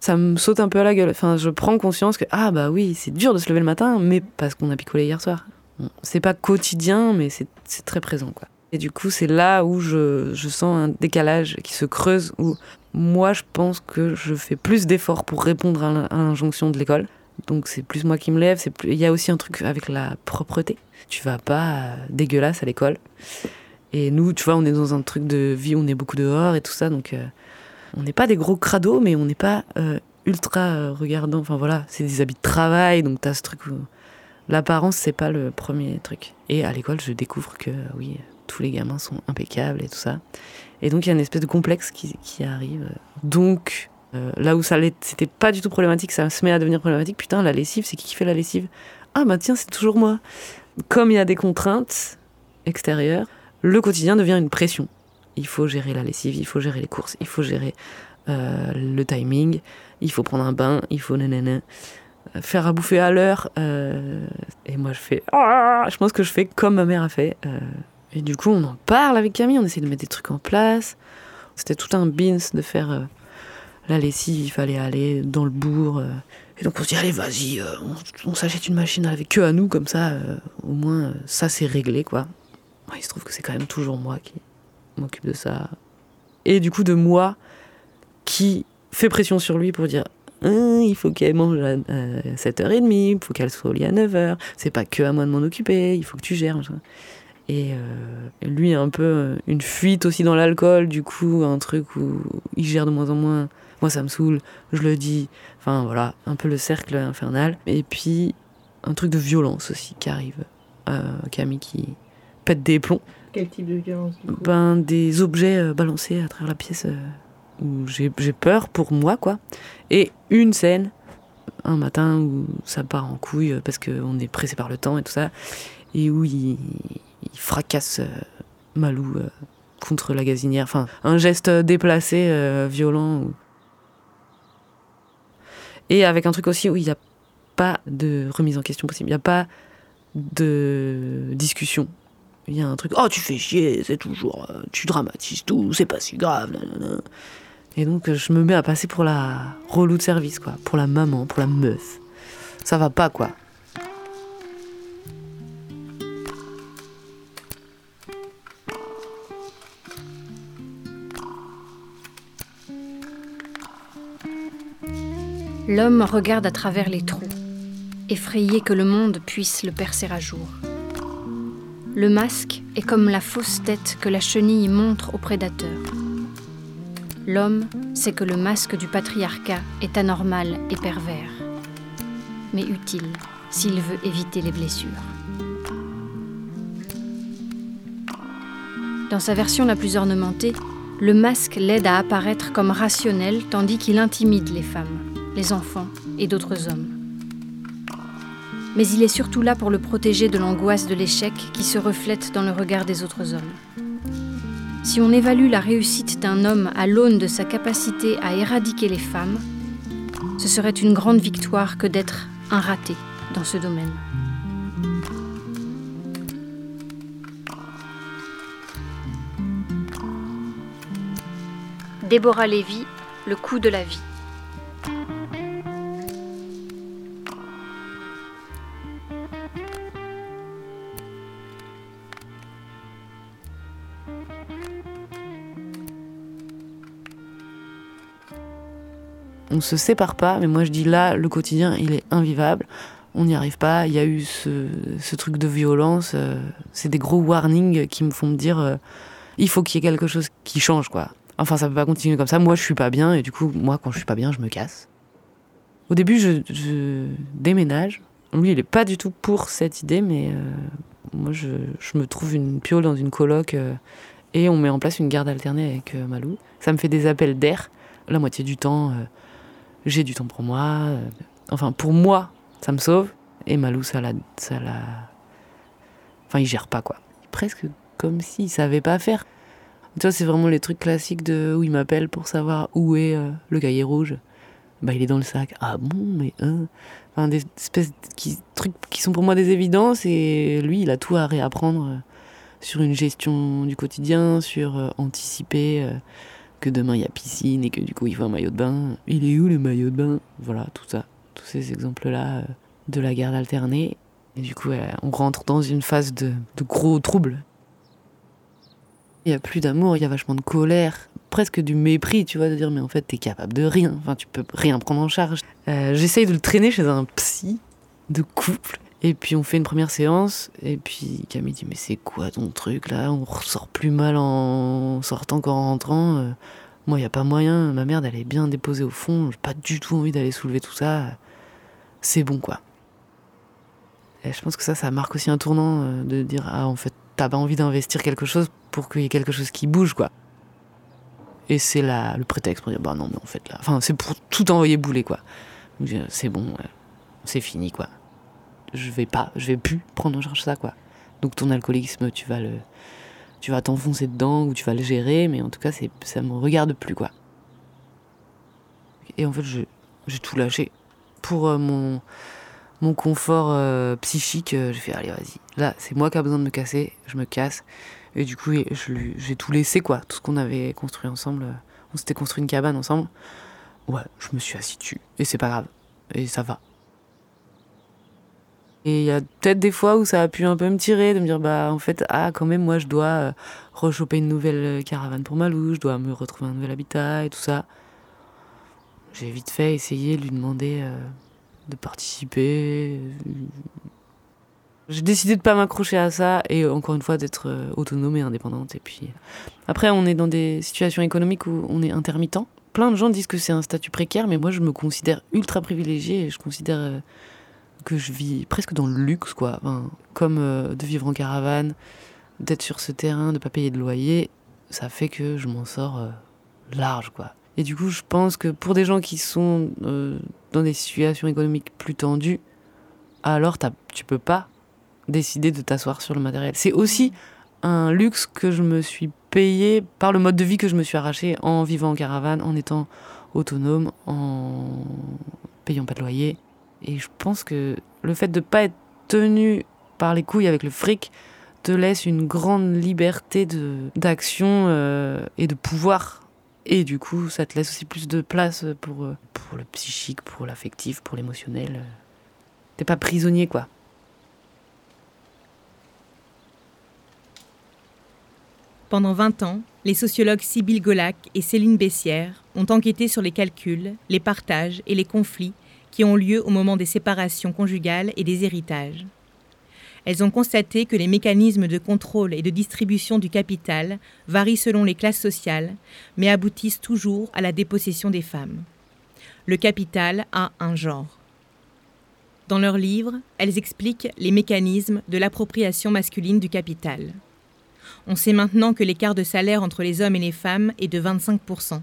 ça me saute un peu à la gueule. Enfin, je prends conscience que, ah bah oui, c'est dur de se lever le matin, mais parce qu'on a picolé hier soir. C'est pas quotidien, mais c'est très présent, quoi. Et du coup, c'est là où je, je, sens un décalage qui se creuse, où moi, je pense que je fais plus d'efforts pour répondre à l'injonction de l'école. Donc c'est plus moi qui me lève. Il y a aussi un truc avec la propreté. Tu vas pas dégueulasse à l'école. Et nous, tu vois, on est dans un truc de vie, on est beaucoup dehors et tout ça, donc... Euh, on n'est pas des gros crados, mais on n'est pas euh, ultra euh, regardant. Enfin voilà, c'est des habits de travail, donc t'as ce truc où l'apparence, c'est pas le premier truc. Et à l'école, je découvre que oui, tous les gamins sont impeccables et tout ça. Et donc il y a une espèce de complexe qui, arrive. Donc euh, là où ça c'était pas du tout problématique, ça se met à devenir problématique. Putain, la lessive, c'est qui qui fait la lessive? Ah bah tiens, c'est toujours moi. Comme il y a des contraintes extérieures, le quotidien devient une pression il faut gérer la lessive, il faut gérer les courses, il faut gérer euh, le timing, il faut prendre un bain, il faut nanana, faire à bouffer à l'heure. Euh, et moi, je fais. Ah, je pense que je fais comme ma mère a fait. Euh. et du coup, on en parle avec Camille, on essaie de mettre des trucs en place. C'était tout un bins de faire la lessive, il fallait aller dans le bourg. et donc on se dit, allez, vas-y, on, s'achète une machine avec que à nous, comme ça, au moins, ça c'est réglé, quoi. il se trouve que c'est quand même toujours moi qui, m'occupe de ça. Et du coup, de moi qui fait pression sur lui pour dire hein, il faut qu'elle mange à 7h30, il faut qu'elle soit au lit à 9h, c'est pas que à moi de m'en occuper, il faut que tu gères. Et euh, lui, un peu euh, une fuite aussi dans l'alcool, du coup, un truc où il gère de moins en moins. Moi, ça me saoule, je le dis. Enfin, voilà, un peu le cercle infernal. Et puis, un truc de violence aussi qui arrive. Euh, Camille qui pète des plombs. Quel type de violence Ben des objets euh, balancés à travers la pièce euh, où j'ai peur pour moi quoi. Et une scène un matin où ça part en couille euh, parce qu'on est pressé par le temps et tout ça et où il, fracasse Malou contre la gazinière. Enfin un geste déplacé, violent. Et avec un truc aussi où il n'y a pas de remise en question possible. Il n'y a pas de discussion il y a un truc, oh tu fais chier, c'est toujours, euh, tu dramatises tout, c'est pas si grave. Et donc je me mets à passer pour la relou de service, quoi, pour la maman, pour la meuf. Ça va pas, quoi. L'homme regarde à travers les trous, effrayé que le monde puisse le percer à jour. Le masque est comme la fausse tête que la chenille montre au prédateur. L'homme sait que le masque du patriarcat est anormal et pervers, mais utile s'il veut éviter les blessures. Dans sa version la plus ornementée, le masque l'aide à apparaître comme rationnel tandis qu'il intimide les femmes, les enfants et d'autres hommes. Mais il est surtout là pour le protéger de l'angoisse de l'échec qui se reflète dans le regard des autres hommes. Si on évalue la réussite d'un homme à l'aune de sa capacité à éradiquer les femmes, ce serait une grande victoire que d'être un raté dans ce domaine. Déborah Lévy, Le coup de la vie. On se sépare pas, mais moi je dis là, le quotidien, il est invivable. On n'y arrive pas. Il y a eu ce, truc de violence. Euh, c'est des gros warnings qui me font me dire euh, il faut qu'il y ait quelque chose qui change, quoi. Enfin, ça peut pas continuer comme ça. Moi, je suis pas bien, et du coup, moi, quand je suis pas bien, je me casse. Au début, je, déménage. Lui, il est pas du tout pour cette idée, mais euh, moi, je, me trouve une piole dans une coloc et on met en place une garde alternée avec Malou. Ça me fait des appels d'air. La moitié du temps, j'ai du temps pour moi. enfin, pour moi, ça me sauve. Et Malou, ça la, ça la. Enfin, il gère pas, quoi. Presque comme s'il savait pas faire. Tu vois, c'est vraiment les trucs classiques de où il m'appelle pour savoir où est euh, le cahier rouge. Bah, il est dans le sac. Ah bon, mais hein Enfin, des espèces de trucs qui sont pour moi des évidences et lui, il a tout à réapprendre euh, sur une gestion du quotidien, sur euh, anticiper que demain il y a piscine et que du coup il faut un maillot de bain. Il est où le maillot de bain? Voilà, tout ça. Tous ces exemples-là de la garde alternée. Et du coup, on rentre dans une phase de, gros troubles il y a plus d'amour, il y a vachement de colère, presque du mépris, tu vois, de dire mais en fait t'es capable de rien, enfin tu peux rien prendre en charge. Euh, j'essaye de le traîner chez un psy de couple. Et puis on fait une première séance, et puis Camille dit mais c'est quoi ton truc là? On ressort plus mal en sortant qu'en rentrant. Euh, moi il y a pas moyen, ma merde elle est bien déposée au fond, j'ai pas du tout envie d'aller soulever tout ça. C'est bon quoi. Et je pense que ça, ça marque aussi un tournant euh, de dire ah en fait t'as pas envie d'investir quelque chose pour qu'il y ait quelque chose qui bouge, quoi. Et c'est là le prétexte pour dire, bah non, mais en fait, là. Enfin, c'est pour tout envoyer bouler, quoi. C'est bon, c'est fini, quoi. Je vais pas, je vais plus prendre en charge ça, quoi. Donc ton alcoolisme, tu vas le. Tu vas t'enfoncer dedans ou tu vas le gérer, mais en tout cas, c'est, ça me regarde plus, quoi. Et en fait, j'ai tout lâché pour euh, mon mon confort euh, psychique, euh, j'ai fait allez vas-y. Là, c'est moi qui a besoin de me casser, je me casse. Et du coup, j'ai tout laissé quoi, tout ce qu'on avait construit ensemble. Euh, on s'était construit une cabane ensemble. Ouais, je me suis assis dessus et c'est pas grave et ça va. Et il y a peut-être des fois où ça a pu un peu me tirer, de me dire, bah en fait, ah quand même, moi je dois rechoper une nouvelle caravane pour Malou, je dois me retrouver un nouvel habitat et tout ça. J'ai vite fait essayer de lui demander de participer. J'ai décidé de pas m'accrocher à ça et encore une fois d'être euh, autonome et indépendante. Et puis après, on est dans des situations économiques où on est intermittent. Plein de gens disent que c'est un statut précaire, mais moi je me considère ultra privilégiée et je considère euh, que je vis presque dans le luxe, quoi. comme euh, de vivre en caravane, d'être sur ce terrain, de pas payer de loyer, ça fait que je m'en sors large, quoi. Et du coup, je pense que pour des gens qui sont euh, dans des situations économiques plus tendues, alors tu peux pas décider de t'asseoir sur le matériel. C'est aussi un luxe que je me suis payé par le mode de vie que je me suis arraché en vivant en caravane, en étant autonome, en payant pas de loyer. Et je pense que le fait de ne pas être tenu par les couilles avec le fric te laisse une grande liberté d'action euh, et de pouvoir et du coup, ça te laisse aussi plus de place pour, euh, pour le psychique, pour l'affectif, pour l'émotionnel. T'es pas prisonnier, quoi. Pendant 20 ans, les sociologues Sybille Golac et Céline Bessière ont enquêté sur les calculs, les partages et les conflits qui ont lieu au moment des séparations conjugales et des héritages. Elles ont constaté que les mécanismes de contrôle et de distribution du capital varient selon les classes sociales, mais aboutissent toujours à la dépossession des femmes. Le capital a un genre. Dans leur livre, elles expliquent les mécanismes de l'appropriation masculine du capital. On sait maintenant que l'écart de salaire entre les hommes et les femmes est de 25%.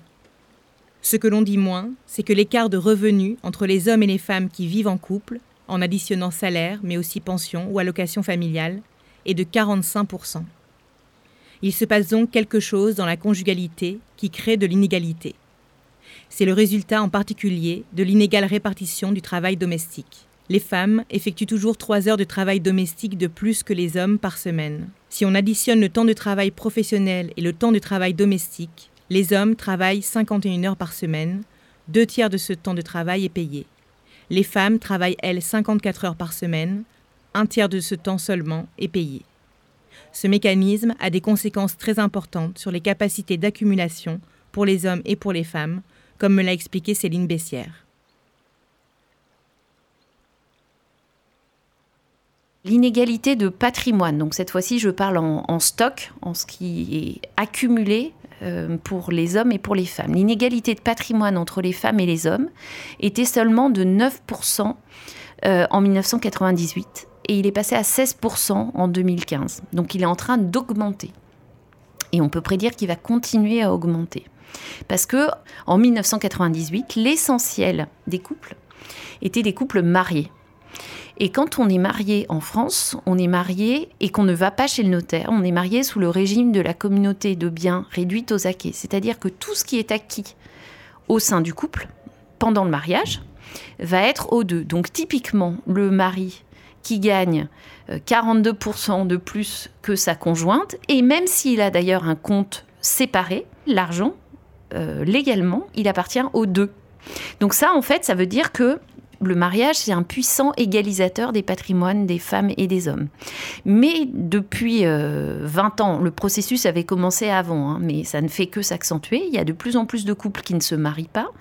Ce que l'on dit moins, c'est que l'écart de revenus entre les hommes et les femmes qui vivent en couple, en additionnant salaire, mais aussi pension ou allocation familiale, est de 45%. Il se passe donc quelque chose dans la conjugalité qui crée de l'inégalité. C'est le résultat en particulier de l'inégale répartition du travail domestique. Les femmes effectuent toujours 3 heures de travail domestique de plus que les hommes par semaine. Si on additionne le temps de travail professionnel et le temps de travail domestique, les hommes travaillent 51 heures par semaine, deux tiers de ce temps de travail est payé. Les femmes travaillent, elles, 54 heures par semaine, un tiers de ce temps seulement est payé. Ce mécanisme a des conséquences très importantes sur les capacités d'accumulation pour les hommes et pour les femmes, comme me l'a expliqué Céline Bessière. L'inégalité de patrimoine, donc cette fois-ci je parle en, stock, en ce qui est accumulé pour les hommes et pour les femmes. L'inégalité de patrimoine entre les femmes et les hommes était seulement de 9% euh, en 1998 et il est passé à 16% en 2015. Donc il est en train d'augmenter. Et on peut prédire qu'il va continuer à augmenter. Parce que en 1998, l'essentiel des couples étaient des couples mariés. Et quand on est marié en France, on est marié et qu'on ne va pas chez le notaire, on est marié sous le régime de la communauté de biens réduite aux acquis. C'est-à-dire que tout ce qui est acquis au sein du couple pendant le mariage va être aux deux. Donc typiquement, le mari qui gagne 42% euh, de plus que sa conjointe, et même s'il a d'ailleurs un compte séparé, l'argent, euh, légalement, il appartient aux deux. Donc ça, en fait, ça veut dire que le mariage, c'est un puissant égalisateur des patrimoines des femmes et des hommes. Mais depuis 20 euh, ans, le processus avait commencé avant, hein, mais ça ne fait que s'accentuer. Il y a de plus en plus de couples qui ne se marient pas.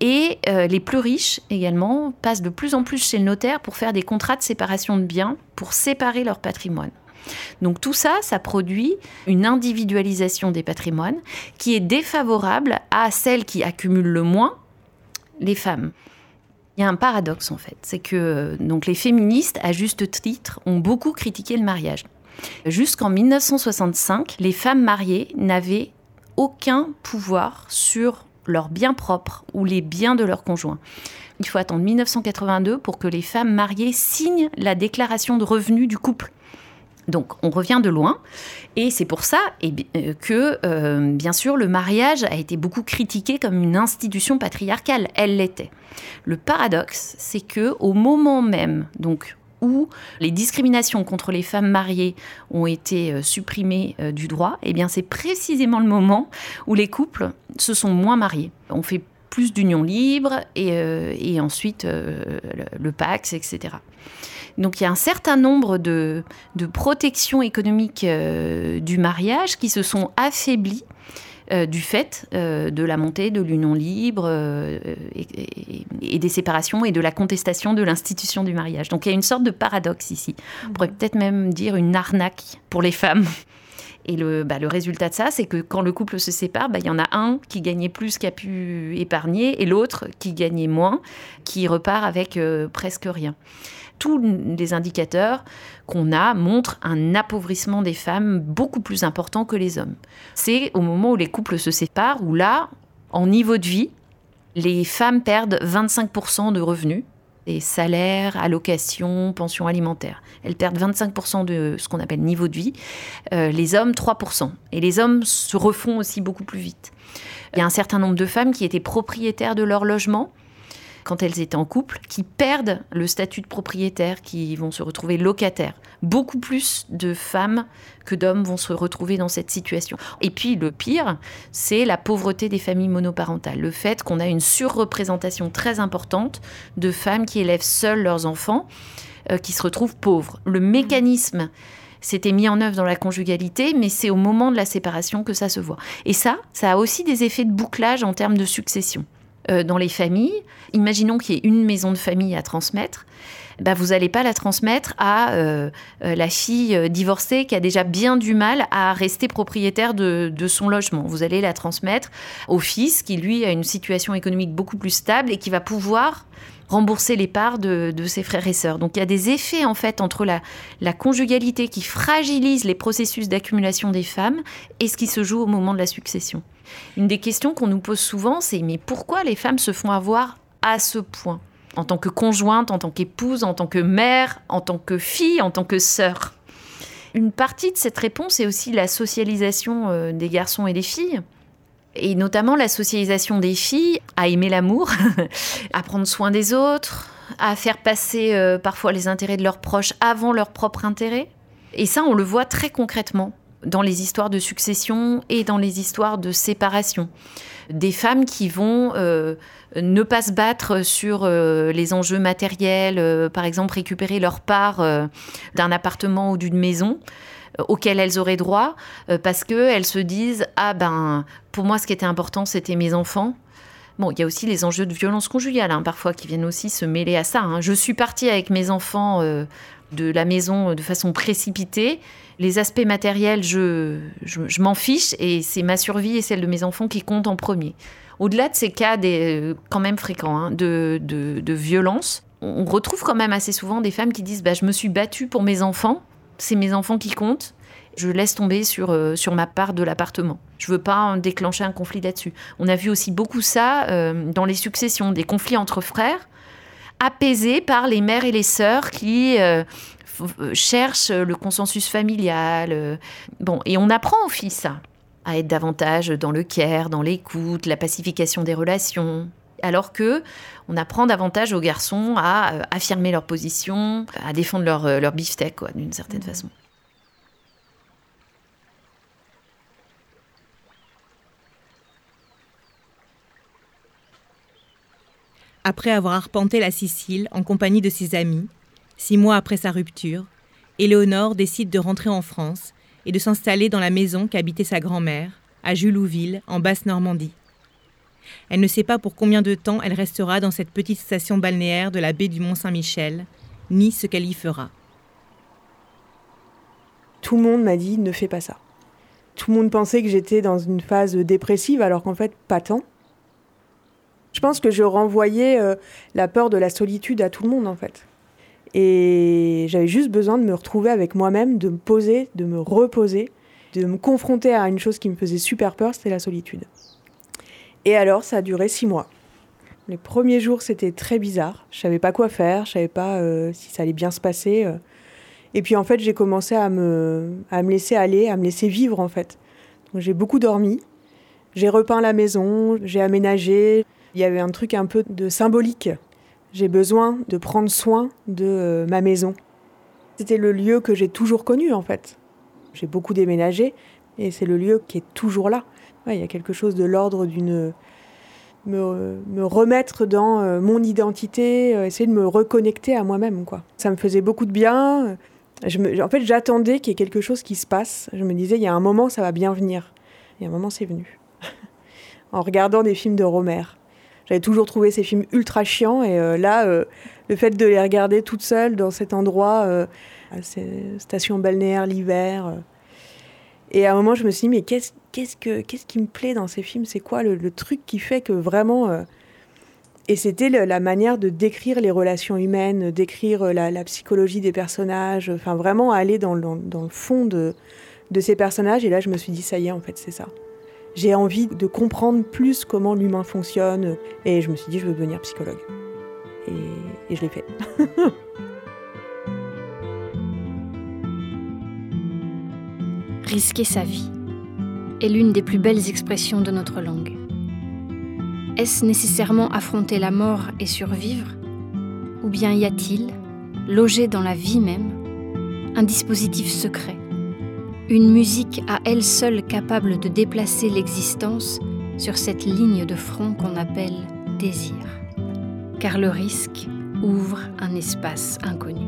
Et euh, les plus riches également passent de plus en plus chez le notaire pour faire des contrats de séparation de biens, pour séparer leur patrimoine. Donc tout ça, ça produit une individualisation des patrimoines qui est défavorable à celles qui accumulent le moins, les femmes. Il y a un paradoxe en fait, c'est que donc les féministes, à juste titre, ont beaucoup critiqué le mariage. Jusqu'en 1965, les femmes mariées n'avaient aucun pouvoir sur leurs biens propres ou les biens de leur conjoint. Il faut attendre 1982 pour que les femmes mariées signent la déclaration de revenus du couple. Donc on revient de loin et c'est pour ça euh, que euh, bien sûr le mariage a été beaucoup critiqué comme une institution patriarcale, elle l'était. Le paradoxe, c'est que au moment même donc où les discriminations contre les femmes mariées ont été euh, supprimées du droit, eh bien c'est précisément le moment où les couples se sont moins mariés. On fait plus d'unions libres et, ensuite le Pax, etc. Donc il y a un certain nombre de, protections économiques euh, du mariage qui se sont affaiblies euh, du fait euh, de la montée de l'union libre et, des séparations et de la contestation de l'institution du mariage. Donc il y a une sorte de paradoxe ici. On pourrait peut-être même dire une arnaque pour les femmes. Et le, bah, résultat de ça, c'est que quand le couple se sépare, bah, il y en a un qui gagnait plus qu'a pu épargner et l'autre qui gagnait moins, qui repart avec presque rien tous les indicateurs qu'on a montrent un appauvrissement des femmes beaucoup plus important que les hommes. C'est au moment où les couples se séparent, où là, en niveau de vie, les femmes perdent 25% de revenus, des salaires, allocations, pensions alimentaires. Elles perdent 25% de ce qu'on appelle niveau de vie, euh, les hommes 3%. Et les hommes se refont aussi beaucoup plus vite. Il y a un certain nombre de femmes qui étaient propriétaires de leur logement, quand elles étaient en couple, qui perdent le statut de propriétaire, qui vont se retrouver locataires. Beaucoup plus de femmes que d'hommes vont se retrouver dans cette situation. Et puis le pire, c'est la pauvreté des familles monoparentales. Le fait qu'on a une surreprésentation très importante de femmes qui élèvent seules leurs enfants, euh, qui se retrouvent pauvres. Le mécanisme s'était mis en œuvre dans la conjugalité, mais c'est au moment de la séparation que ça se voit. Et ça, ça a aussi des effets de bouclage en termes de succession. Euh, dans les familles. Imaginons qu'il y ait une maison de famille à transmettre. Bah, vous n'allez pas la transmettre à euh, euh, la fille divorcée qui a déjà bien du mal à rester propriétaire de, son logement. Vous allez la transmettre au fils qui, lui, a une situation économique beaucoup plus stable et qui va pouvoir rembourser les parts de, ses frères et sœurs. Donc il y a des effets en fait entre la conjugalité qui fragilise les processus d'accumulation des femmes et ce qui se joue au moment de la succession. Une des questions qu'on nous pose souvent, c'est mais pourquoi les femmes se font avoir à ce point En tant que conjointe, en tant qu'épouse, en tant que mère, en tant que fille, en tant que sœur? Une partie de cette réponse est aussi la socialisation euh, des garçons et des filles. Et notamment la socialisation des filles à aimer l'amour, à prendre soin des autres, à faire passer euh, parfois les intérêts de leurs proches avant leur propre intérêt. Et ça, on le voit très concrètement dans les histoires de succession et dans les histoires de séparation. Des femmes qui vont euh, ne pas se battre sur euh, les enjeux matériels, par exemple récupérer leur part d'un appartement ou d'une maison, auxquelles elles auraient droit, euh, parce qu'elles se disent Ah ben, pour moi, ce qui était important, c'était mes enfants. Bon, il y a aussi les enjeux de violence conjugale, hein, parfois, qui viennent aussi se mêler à ça. Hein. Je suis partie avec mes enfants euh, de la maison de façon précipitée. Les aspects matériels, je, m'en fiche, et c'est ma survie et celle de mes enfants qui comptent en premier. Au-delà de ces cas des, euh, quand même fréquents hein, de, de, violence, on retrouve quand même assez souvent des femmes qui disent bah, Je me suis battue pour mes enfants, c'est mes enfants qui comptent. Je laisse tomber sur, euh, sur ma part de l'appartement. Je veux pas déclencher un conflit là-dessus. On a vu aussi beaucoup ça euh, dans les successions, des conflits entre frères, apaisés par les mères et les sœurs qui cherchent le consensus familial. Bon, et on apprend aux filles ça, à être davantage dans le care, dans l'écoute, la pacification des relations, alors que on apprend davantage aux garçons à euh, affirmer leur position, à défendre leur, euh, leur beefsteak, quoi, d'une certaine façon. Après avoir arpenté la Sicile en compagnie de ses amis, six mois après sa rupture, Éléonore décide de rentrer en France et de s'installer dans la maison qu'habitait sa grand-mère, à Julouville, en Basse-Normandie. Elle ne sait pas pour combien de temps elle restera dans cette petite station balnéaire de la baie du Mont-Saint-Michel, ni ce qu'elle y fera. Tout le monde m'a dit ne fais pas ça. Tout le monde pensait que j'étais dans une phase dépressive alors qu'en fait pas tant. Je pense que je renvoyais euh, la peur de la solitude à tout le monde en fait. Et j'avais juste besoin de me retrouver avec moi-même, de me poser, de me reposer, de me confronter à une chose qui me faisait super peur, c'était la solitude. Et alors, ça a duré six mois. Les premiers jours, c'était très bizarre. Je savais pas quoi faire, je savais pas euh, si ça allait bien se passer. Euh. Et puis en fait, j'ai commencé à me, à me laisser aller, à me laisser vivre en fait. j'ai beaucoup dormi, j'ai repeint la maison, j'ai aménagé. Il y avait un truc un peu de symbolique. J'ai besoin de prendre soin de euh, ma maison. C'était le lieu que j'ai toujours connu en fait. J'ai beaucoup déménagé et c'est le lieu qui est toujours là il y a quelque chose de l'ordre d'une me, remettre dans euh, mon identité, euh, essayer de me reconnecter à moi-même. quoi. Ça me faisait beaucoup de bien. En fait, j'attendais qu'il y ait quelque chose qui se passe. Je me disais, il y a un moment, ça va bien venir. Et un moment, c'est venu. en regardant des films de Romer. J'avais toujours trouvé ces films ultra chiants. Et euh, là, le fait de les regarder toute seule dans cet endroit, à ces stations balnéaires l'hiver. et à un moment, je me suis dit, mais qu'est-ce que, qui me plaît dans ces films? C'est quoi le, truc qui fait que vraiment... Euh, et c'était la manière de décrire les relations humaines, décrire euh, la, psychologie des personnages, enfin vraiment aller dans, le fond de ces personnages. Et là, je me suis dit, ça y est, en fait, c'est ça. J'ai envie de comprendre plus comment l'humain fonctionne. Et je me suis dit, je veux devenir psychologue. Et, je l'ai fait. Risquer sa vie est l'une des plus belles expressions de notre langue. Est-ce nécessairement affronter la mort et survivre? Ou bien y a-t-il, logé dans la vie même, un dispositif secret? Une musique à elle seule capable de déplacer l'existence sur cette ligne de front qu'on appelle désir. Car le risque ouvre un espace inconnu.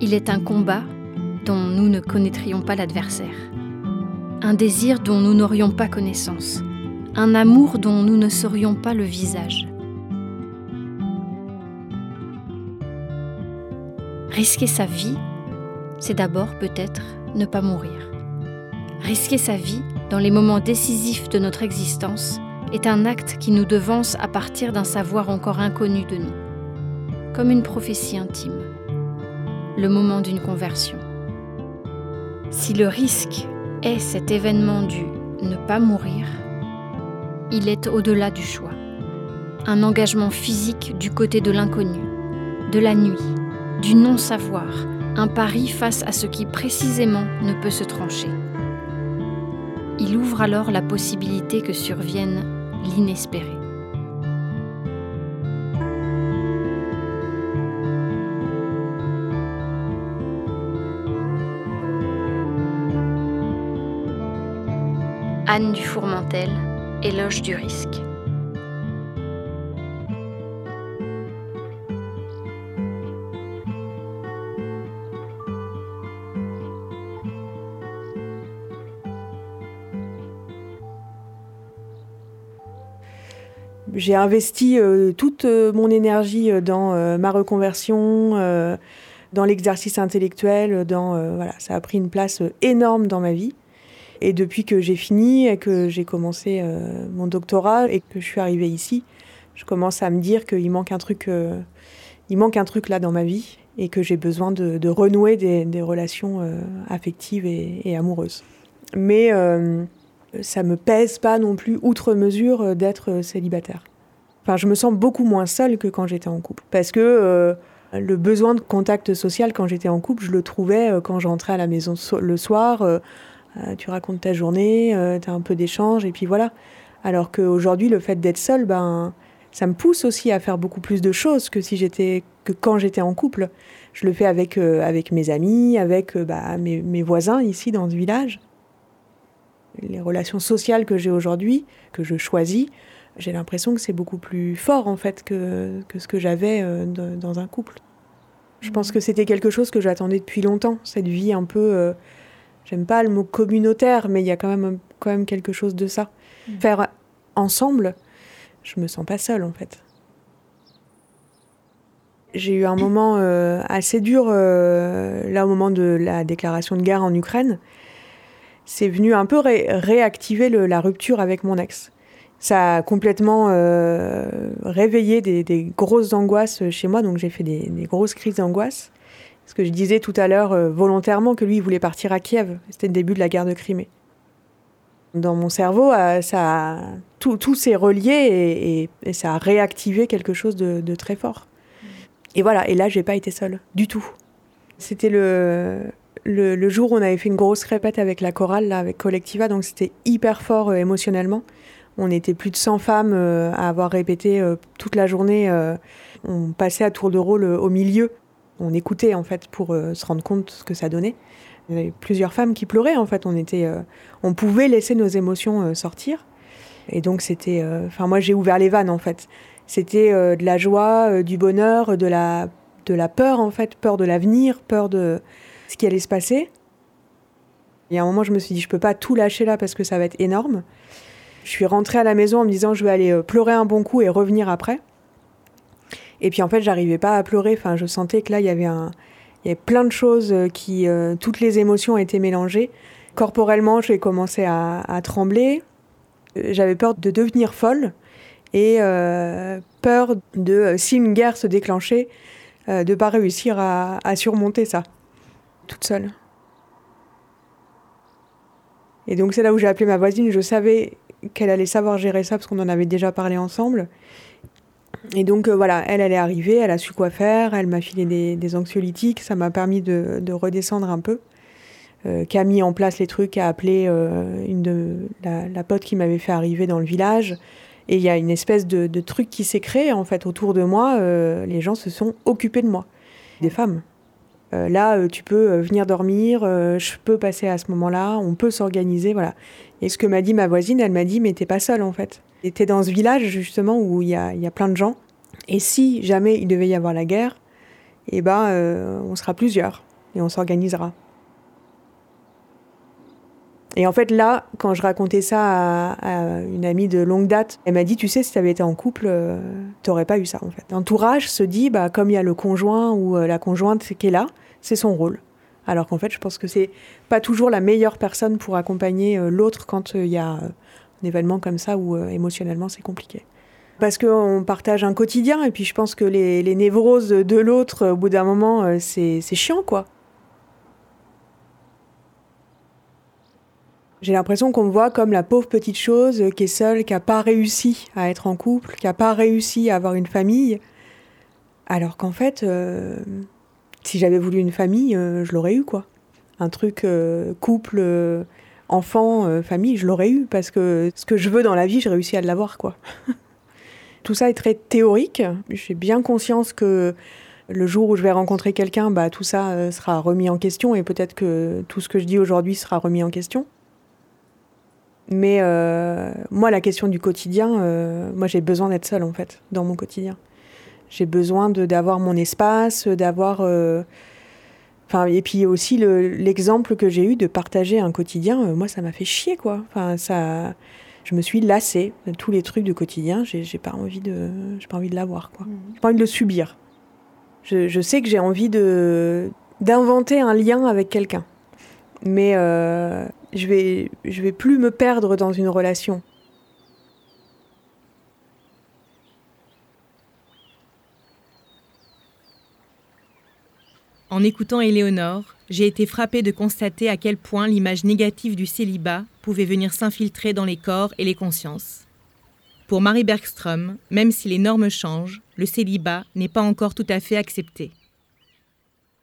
Il est un combat dont nous ne connaîtrions pas l'adversaire un désir dont nous n'aurions pas connaissance, un amour dont nous ne saurions pas le visage. Risquer sa vie, c'est d'abord peut-être ne pas mourir. Risquer sa vie dans les moments décisifs de notre existence est un acte qui nous devance à partir d'un savoir encore inconnu de nous, comme une prophétie intime, le moment d'une conversion. Si le risque est cet événement du ne pas mourir, il est au-delà du choix. Un engagement physique du côté de l'inconnu, de la nuit, du non-savoir, un pari face à ce qui précisément ne peut se trancher. Il ouvre alors la possibilité que survienne l'inespéré. Anne du Fourmentel, éloge du risque. J'ai investi euh, toute euh, mon énergie euh, dans ma reconversion, dans l'exercice intellectuel, ça a pris une place énorme dans ma vie. Et depuis que j'ai fini et que j'ai commencé mon doctorat et que je suis arrivée ici, je commence à me dire qu'il manque un truc, il manque un truc là dans ma vie et que j'ai besoin de, renouer des, relations affectives et, et, amoureuses. Mais ça me pèse pas non plus outre mesure d'être célibataire. Enfin, je me sens beaucoup moins seule que quand j'étais en couple. Parce que euh, le besoin de contact social quand j'étais en couple, je le trouvais quand j'entrais à la maison le soir. tu racontes ta journée, tu as un peu d'échange, et puis voilà. Alors qu'aujourd'hui, le fait d'être seule, ben, ça me pousse aussi à faire beaucoup plus de choses que si j'étais que quand j'étais en couple. Je le fais avec, avec mes amis, avec bah, mes, mes voisins ici dans ce village les relations sociales que j'ai aujourd'hui, que je choisis, j'ai l'impression que c'est beaucoup plus fort en fait que, que ce que j'avais euh, dans un couple. Je pense que c'était quelque chose que j'attendais depuis longtemps, cette vie un peu, euh, j'aime pas le mot communautaire, mais il y a quand même, quand même quelque chose de ça. Mm. Faire ensemble, je me sens pas seule en fait. J'ai eu un moment euh, assez dur là au moment de la déclaration de guerre en Ukraine c'est venu un peu réactiver la rupture avec mon ex. Ça a complètement euh, réveillé des, grosses angoisses chez moi, donc j'ai fait des, grosses crises d'angoisse. Parce que je disais tout à l'heure euh, volontairement que lui, il voulait partir à Kiev. C'était le début de la guerre de Crimée. Dans mon cerveau, euh, ça, tout, s'est relié et, ça a réactivé quelque chose de, très fort. Et voilà, et là, j'ai pas été seule, du tout. C'était le, jour où on avait fait une grosse répète avec la chorale, avec Collectiva, donc c'était hyper fort émotionnellement. On était plus de 100 femmes euh, à avoir répété euh, toute la journée. on passait à tour de rôle au milieu. On écoutait en fait pour se rendre compte de ce que ça donnait. Il y avait plusieurs femmes qui pleuraient en fait. On était, on pouvait laisser nos émotions sortir. Et donc c'était, enfin moi j'ai ouvert les vannes en fait. C'était de la joie, du bonheur, de la, de la peur en fait, peur de l'avenir, peur de ce qui allait se passer. Il y a un moment, je me suis dit, je peux pas tout lâcher là parce que ça va être énorme. Je suis rentrée à la maison en me disant, je vais aller euh, pleurer un bon coup et revenir après. Et puis en fait, j'arrivais pas à pleurer. Enfin, je sentais que là, il y avait un, il y avait plein de choses euh, qui, euh, toutes les émotions étaient mélangées. Corporellement, j'ai commencé à, trembler. J'avais peur de devenir folle et peur de, si une guerre se déclenchait, de de pas réussir à surmonter ça toute seule. Et donc c'est là où j'ai appelé ma voisine. Je savais qu'elle allait savoir gérer ça parce qu'on en avait déjà parlé ensemble. Et donc euh, voilà, elle, elle est arrivée, elle a su quoi faire, elle m'a filé des, anxiolytiques, ça m'a permis de, redescendre un peu. Euh, qui a mis en place les trucs, a appelé euh, une de, la, pote qui m'avait fait arriver dans le village. Et il y a une espèce de, de, truc qui s'est créé en fait autour de moi. les gens se sont occupés de moi, des femmes. Euh, là, euh, tu peux euh, venir dormir, je peux passer à ce moment-là, on peut s'organiser, voilà. Et ce que m'a dit ma voisine, elle m'a dit, mais t'es pas seule en fait. T'es dans ce village justement où il y a, y a, plein de gens. Et si jamais il devait y avoir la guerre, eh ben, on sera plusieurs et on s'organisera. Et en fait, là, quand je racontais ça à, une amie de longue date, elle m'a dit, tu sais, si tu avais été en couple, tu t'aurais pas eu ça, en fait. L'entourage se dit, bah, comme il y a le conjoint ou la conjointe qui est là, c'est son rôle. Alors qu'en fait, je pense que c'est pas toujours la meilleure personne pour accompagner euh, l'autre quand euh, il y a euh, événement comme ça où émotionnellement c'est compliqué. Parce qu'on partage un quotidien et puis je pense que les, névroses de l'autre, au bout d'un moment, c'est chiant quoi. J'ai l'impression qu'on me voit comme la pauvre petite chose qui est seule, qui n'a pas réussi à être en couple, qui n'a pas réussi à avoir une famille. Alors qu'en fait, si j'avais voulu une famille, euh, je l'aurais eu, quoi. Un truc euh, couple, enfant, famille, je l'aurais eu, parce que ce que je veux dans la vie, j'ai réussi à l'avoir, quoi. tout ça est très théorique. J'ai bien conscience que le jour où je vais rencontrer quelqu'un, bah, tout ça sera remis en question, et peut-être que tout ce que je dis aujourd'hui sera remis en question. Mais euh, moi, la question du quotidien, euh, moi, j'ai besoin d'être seule, en fait, dans mon quotidien. J'ai besoin d'avoir mon espace, d'avoir. Euh, enfin, et puis aussi l'exemple que j'ai eu de partager un quotidien, moi, ça m'a fait chier, quoi. Enfin, ça. Je me suis lassée de tous les trucs du quotidien. J'ai pas envie de, j'ai pas envie de l'avoir, quoi. Mmh. J'ai pas envie de le subir. Je, je sais que j'ai envie de d'inventer un lien avec quelqu'un, mais je vais, je vais plus me perdre dans une relation. En écoutant Éléonore, j'ai été frappée de constater à quel point l'image négative du célibat pouvait venir s'infiltrer dans les corps et les consciences. Pour Marie Bergström, même si les normes changent, le célibat n'est pas encore tout à fait accepté.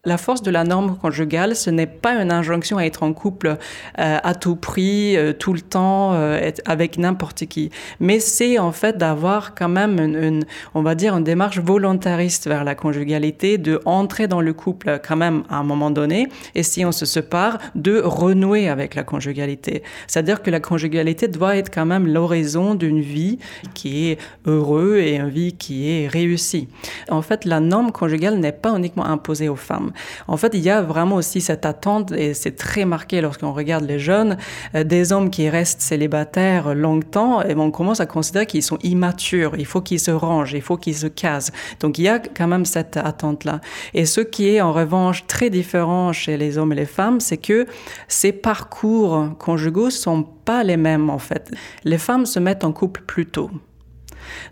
La force de la norme conjugale, ce n'est pas une injonction à être en couple euh, à tout prix, euh, tout le temps, euh, avec n'importe qui. Mais c'est en fait d'avoir quand même une, on va dire, une démarche volontariste vers la conjugalité, de entrer dans le couple quand même à un moment donné, et si on se sépare, de renouer avec la conjugalité. C'est-à-dire que la conjugalité doit être quand même l'horizon d'une vie qui est heureuse et une vie qui est réussie. En fait, la norme conjugale n'est pas uniquement imposée aux femmes. En fait, il y a vraiment aussi cette attente, et c'est très marqué lorsqu'on regarde les jeunes, euh, des hommes qui restent célibataires longtemps, et on commence à considérer qu'ils sont immatures, il faut qu'ils se rangent, il faut qu'ils se casent. Donc il y a quand même cette attente-là. Et ce qui est en revanche très différent chez les hommes et les femmes, c'est que ces parcours conjugaux sont pas les mêmes en fait. Les femmes se mettent en couple plus tôt.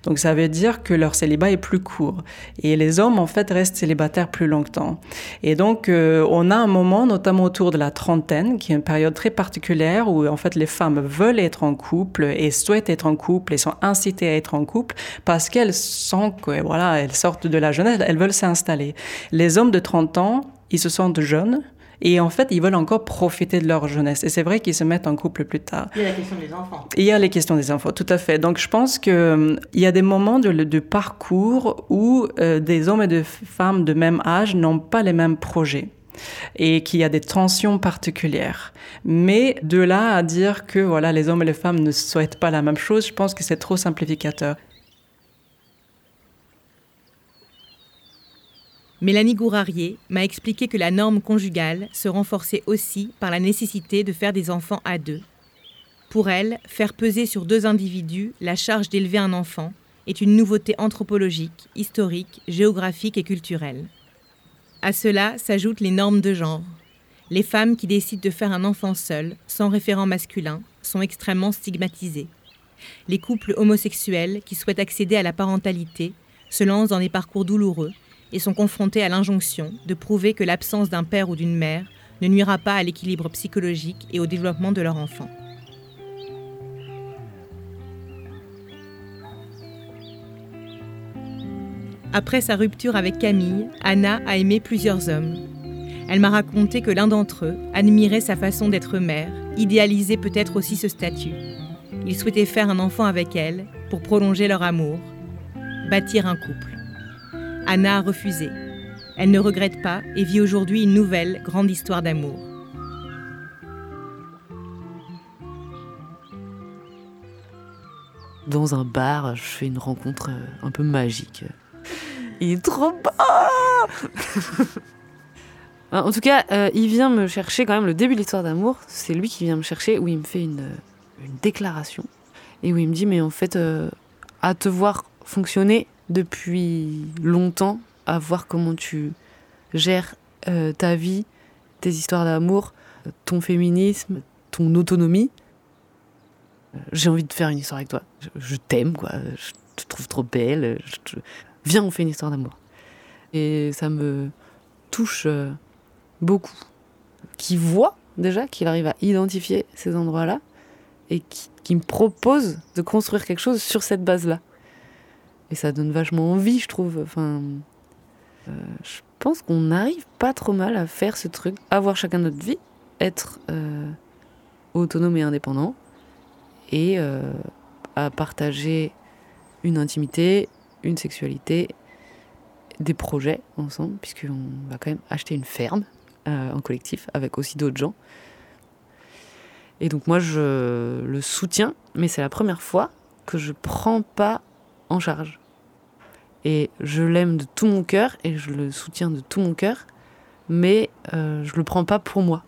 Donc ça veut dire que leur célibat est plus court. Et les hommes, en fait, restent célibataires plus longtemps. Et donc, euh, on a un moment, notamment autour de la trentaine, qui est une période très particulière où, en fait, les femmes veulent être en couple et souhaitent être en couple et sont incitées à être en couple parce qu'elles sentent que, voilà, elles sortent de la jeunesse, elles veulent s'installer. Les hommes de 30 ans, ils se sentent jeunes, et en fait, ils veulent encore profiter de leur jeunesse. Et c'est vrai qu'ils se mettent en couple plus tard. Il y a la question des enfants. Il y a les questions des enfants, tout à fait. Donc je pense qu'il hum, y a des moments de, de parcours où euh, des hommes et des femmes de même âge n'ont pas les mêmes projets et qu'il y a des tensions particulières. Mais de là à dire que voilà, les hommes et les femmes ne souhaitent pas la même chose, je pense que c'est trop simplificateur. Mélanie Gourarier m'a expliqué que la norme conjugale se renforçait aussi par la nécessité de faire des enfants à deux. Pour elle, faire peser sur deux individus la charge d'élever un enfant est une nouveauté anthropologique, historique, géographique et culturelle. À cela s'ajoutent les normes de genre. Les femmes qui décident de faire un enfant seul, sans référent masculin, sont extrêmement stigmatisées. Les couples homosexuels qui souhaitent accéder à la parentalité se lancent dans des parcours douloureux et sont confrontés à l'injonction de prouver que l'absence d'un père ou d'une mère ne nuira pas à l'équilibre psychologique et au développement de leur enfant. Après sa rupture avec Camille, Anna a aimé plusieurs hommes. Elle m'a raconté que l'un d'entre eux admirait sa façon d'être mère, idéalisait peut-être aussi ce statut. Il souhaitait faire un enfant avec elle pour prolonger leur amour, bâtir un couple. Anna a refusé. Elle ne regrette pas et vit aujourd'hui une nouvelle grande histoire d'amour. Dans un bar, je fais une rencontre euh, un peu magique. Il est trop beau En tout cas, euh, il vient me chercher quand même le début de l'histoire d'amour. C'est lui qui vient me chercher où il me fait une, déclaration et où il me dit mais en fait euh, à te voir fonctionner depuis longtemps à voir comment tu gères euh, ta vie, tes histoires d'amour, ton féminisme, ton autonomie. j'ai envie de faire une histoire avec toi. Je, t'aime, quoi. Je te trouve trop belle. Viens, on fait une histoire d'amour. Et ça me touche euh, beaucoup. Qui voit déjà qu'il arrive à identifier ces endroits-là et qui, me propose de construire quelque chose sur cette base-là. Et ça donne vachement envie, je trouve. Enfin, euh, je pense qu'on n'arrive pas trop mal à faire ce truc, avoir chacun notre vie, être euh, autonome et indépendant, et à partager une intimité, une sexualité, des projets ensemble, puisqu'on va quand même acheter une ferme euh, en collectif avec aussi d'autres gens. Et donc moi, je le soutiens, mais c'est la première fois que je prends pas en charge. Et je l'aime de tout mon cœur et je le soutiens de tout mon cœur, mais euh, je le prends pas pour moi.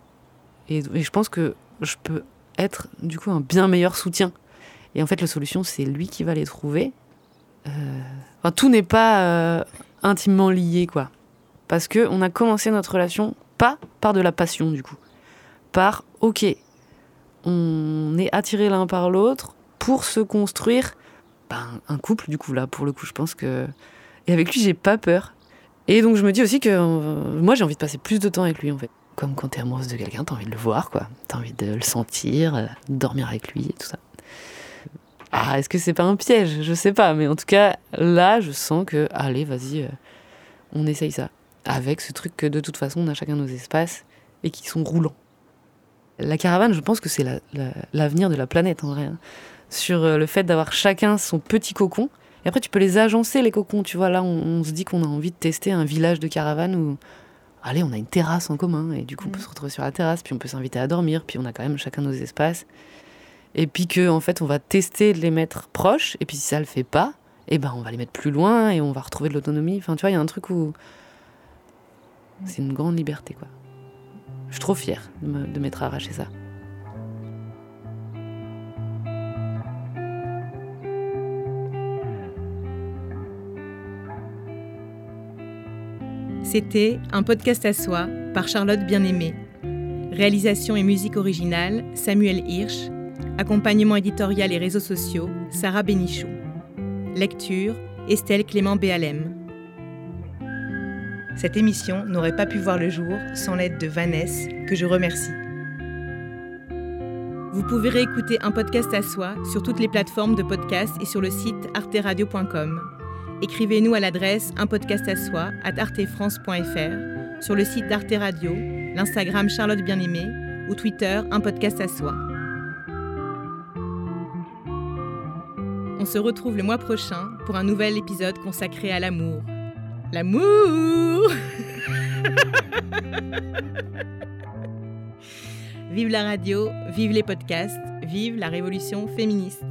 Et, je pense que je peux être du coup un bien meilleur soutien. Et en fait, la solution, c'est lui qui va les trouver. Euh, enfin, tout n'est pas euh, intimement lié, quoi. Parce que on a commencé notre relation pas par de la passion, du coup. Par, ok, on est attirés l'un par l'autre pour se construire ben, un couple, du coup, là, pour le coup, je pense que. Et avec lui, j'ai pas peur. Et donc, je me dis aussi que euh, moi, j'ai envie de passer plus de temps avec lui, en fait. Comme quand t'es amoureuse de quelqu'un, t'as envie de le voir, quoi. T'as envie de le sentir, de dormir avec lui et tout ça. Ah, est-ce que c'est pas un piège? Je sais pas, mais en tout cas, là, je sens que, allez, vas-y, euh, on essaye ça. Avec ce truc que de toute façon, on a chacun nos espaces et qui sont roulants. La caravane, je pense que c'est l'avenir de la planète en vrai. Sur euh, le fait d'avoir chacun son petit cocon. Et après, tu peux les agencer, les cocons. Tu vois, là, on, se dit qu'on a envie de tester un village de caravane où, allez, on a une terrasse en commun. Et du coup, on peut mm. se retrouver sur la terrasse, puis on peut s'inviter à dormir, puis on a quand même chacun nos espaces et puis que en fait on va tester de les mettre proches et puis si ça le fait pas eh ben on va les mettre plus loin et on va retrouver de l'autonomie enfin tu vois il y a un truc où c'est une grande liberté quoi je suis trop fière de m'être arraché ça C'était un podcast à soi par Charlotte Bien-Aimée. Réalisation et musique originale, Samuel Hirsch. Accompagnement éditorial et réseaux sociaux, Sarah Bénichou. Lecture, Estelle Clément Béalem. Cette émission n'aurait pas pu voir le jour sans l'aide de Vanessa, que je remercie. Vous pouvez réécouter un podcast à soi sur toutes les plateformes de podcast et sur le site arteradio.com. Écrivez-nous à l'adresse un podcast à soi sur le site d'Arte Radio, l'Instagram Charlotte Bien-Aimée ou Twitter un podcast à soi. On se retrouve le mois prochain pour un nouvel épisode consacré à l'amour. L'amour Vive la radio, vive les podcasts, vive la révolution féministe.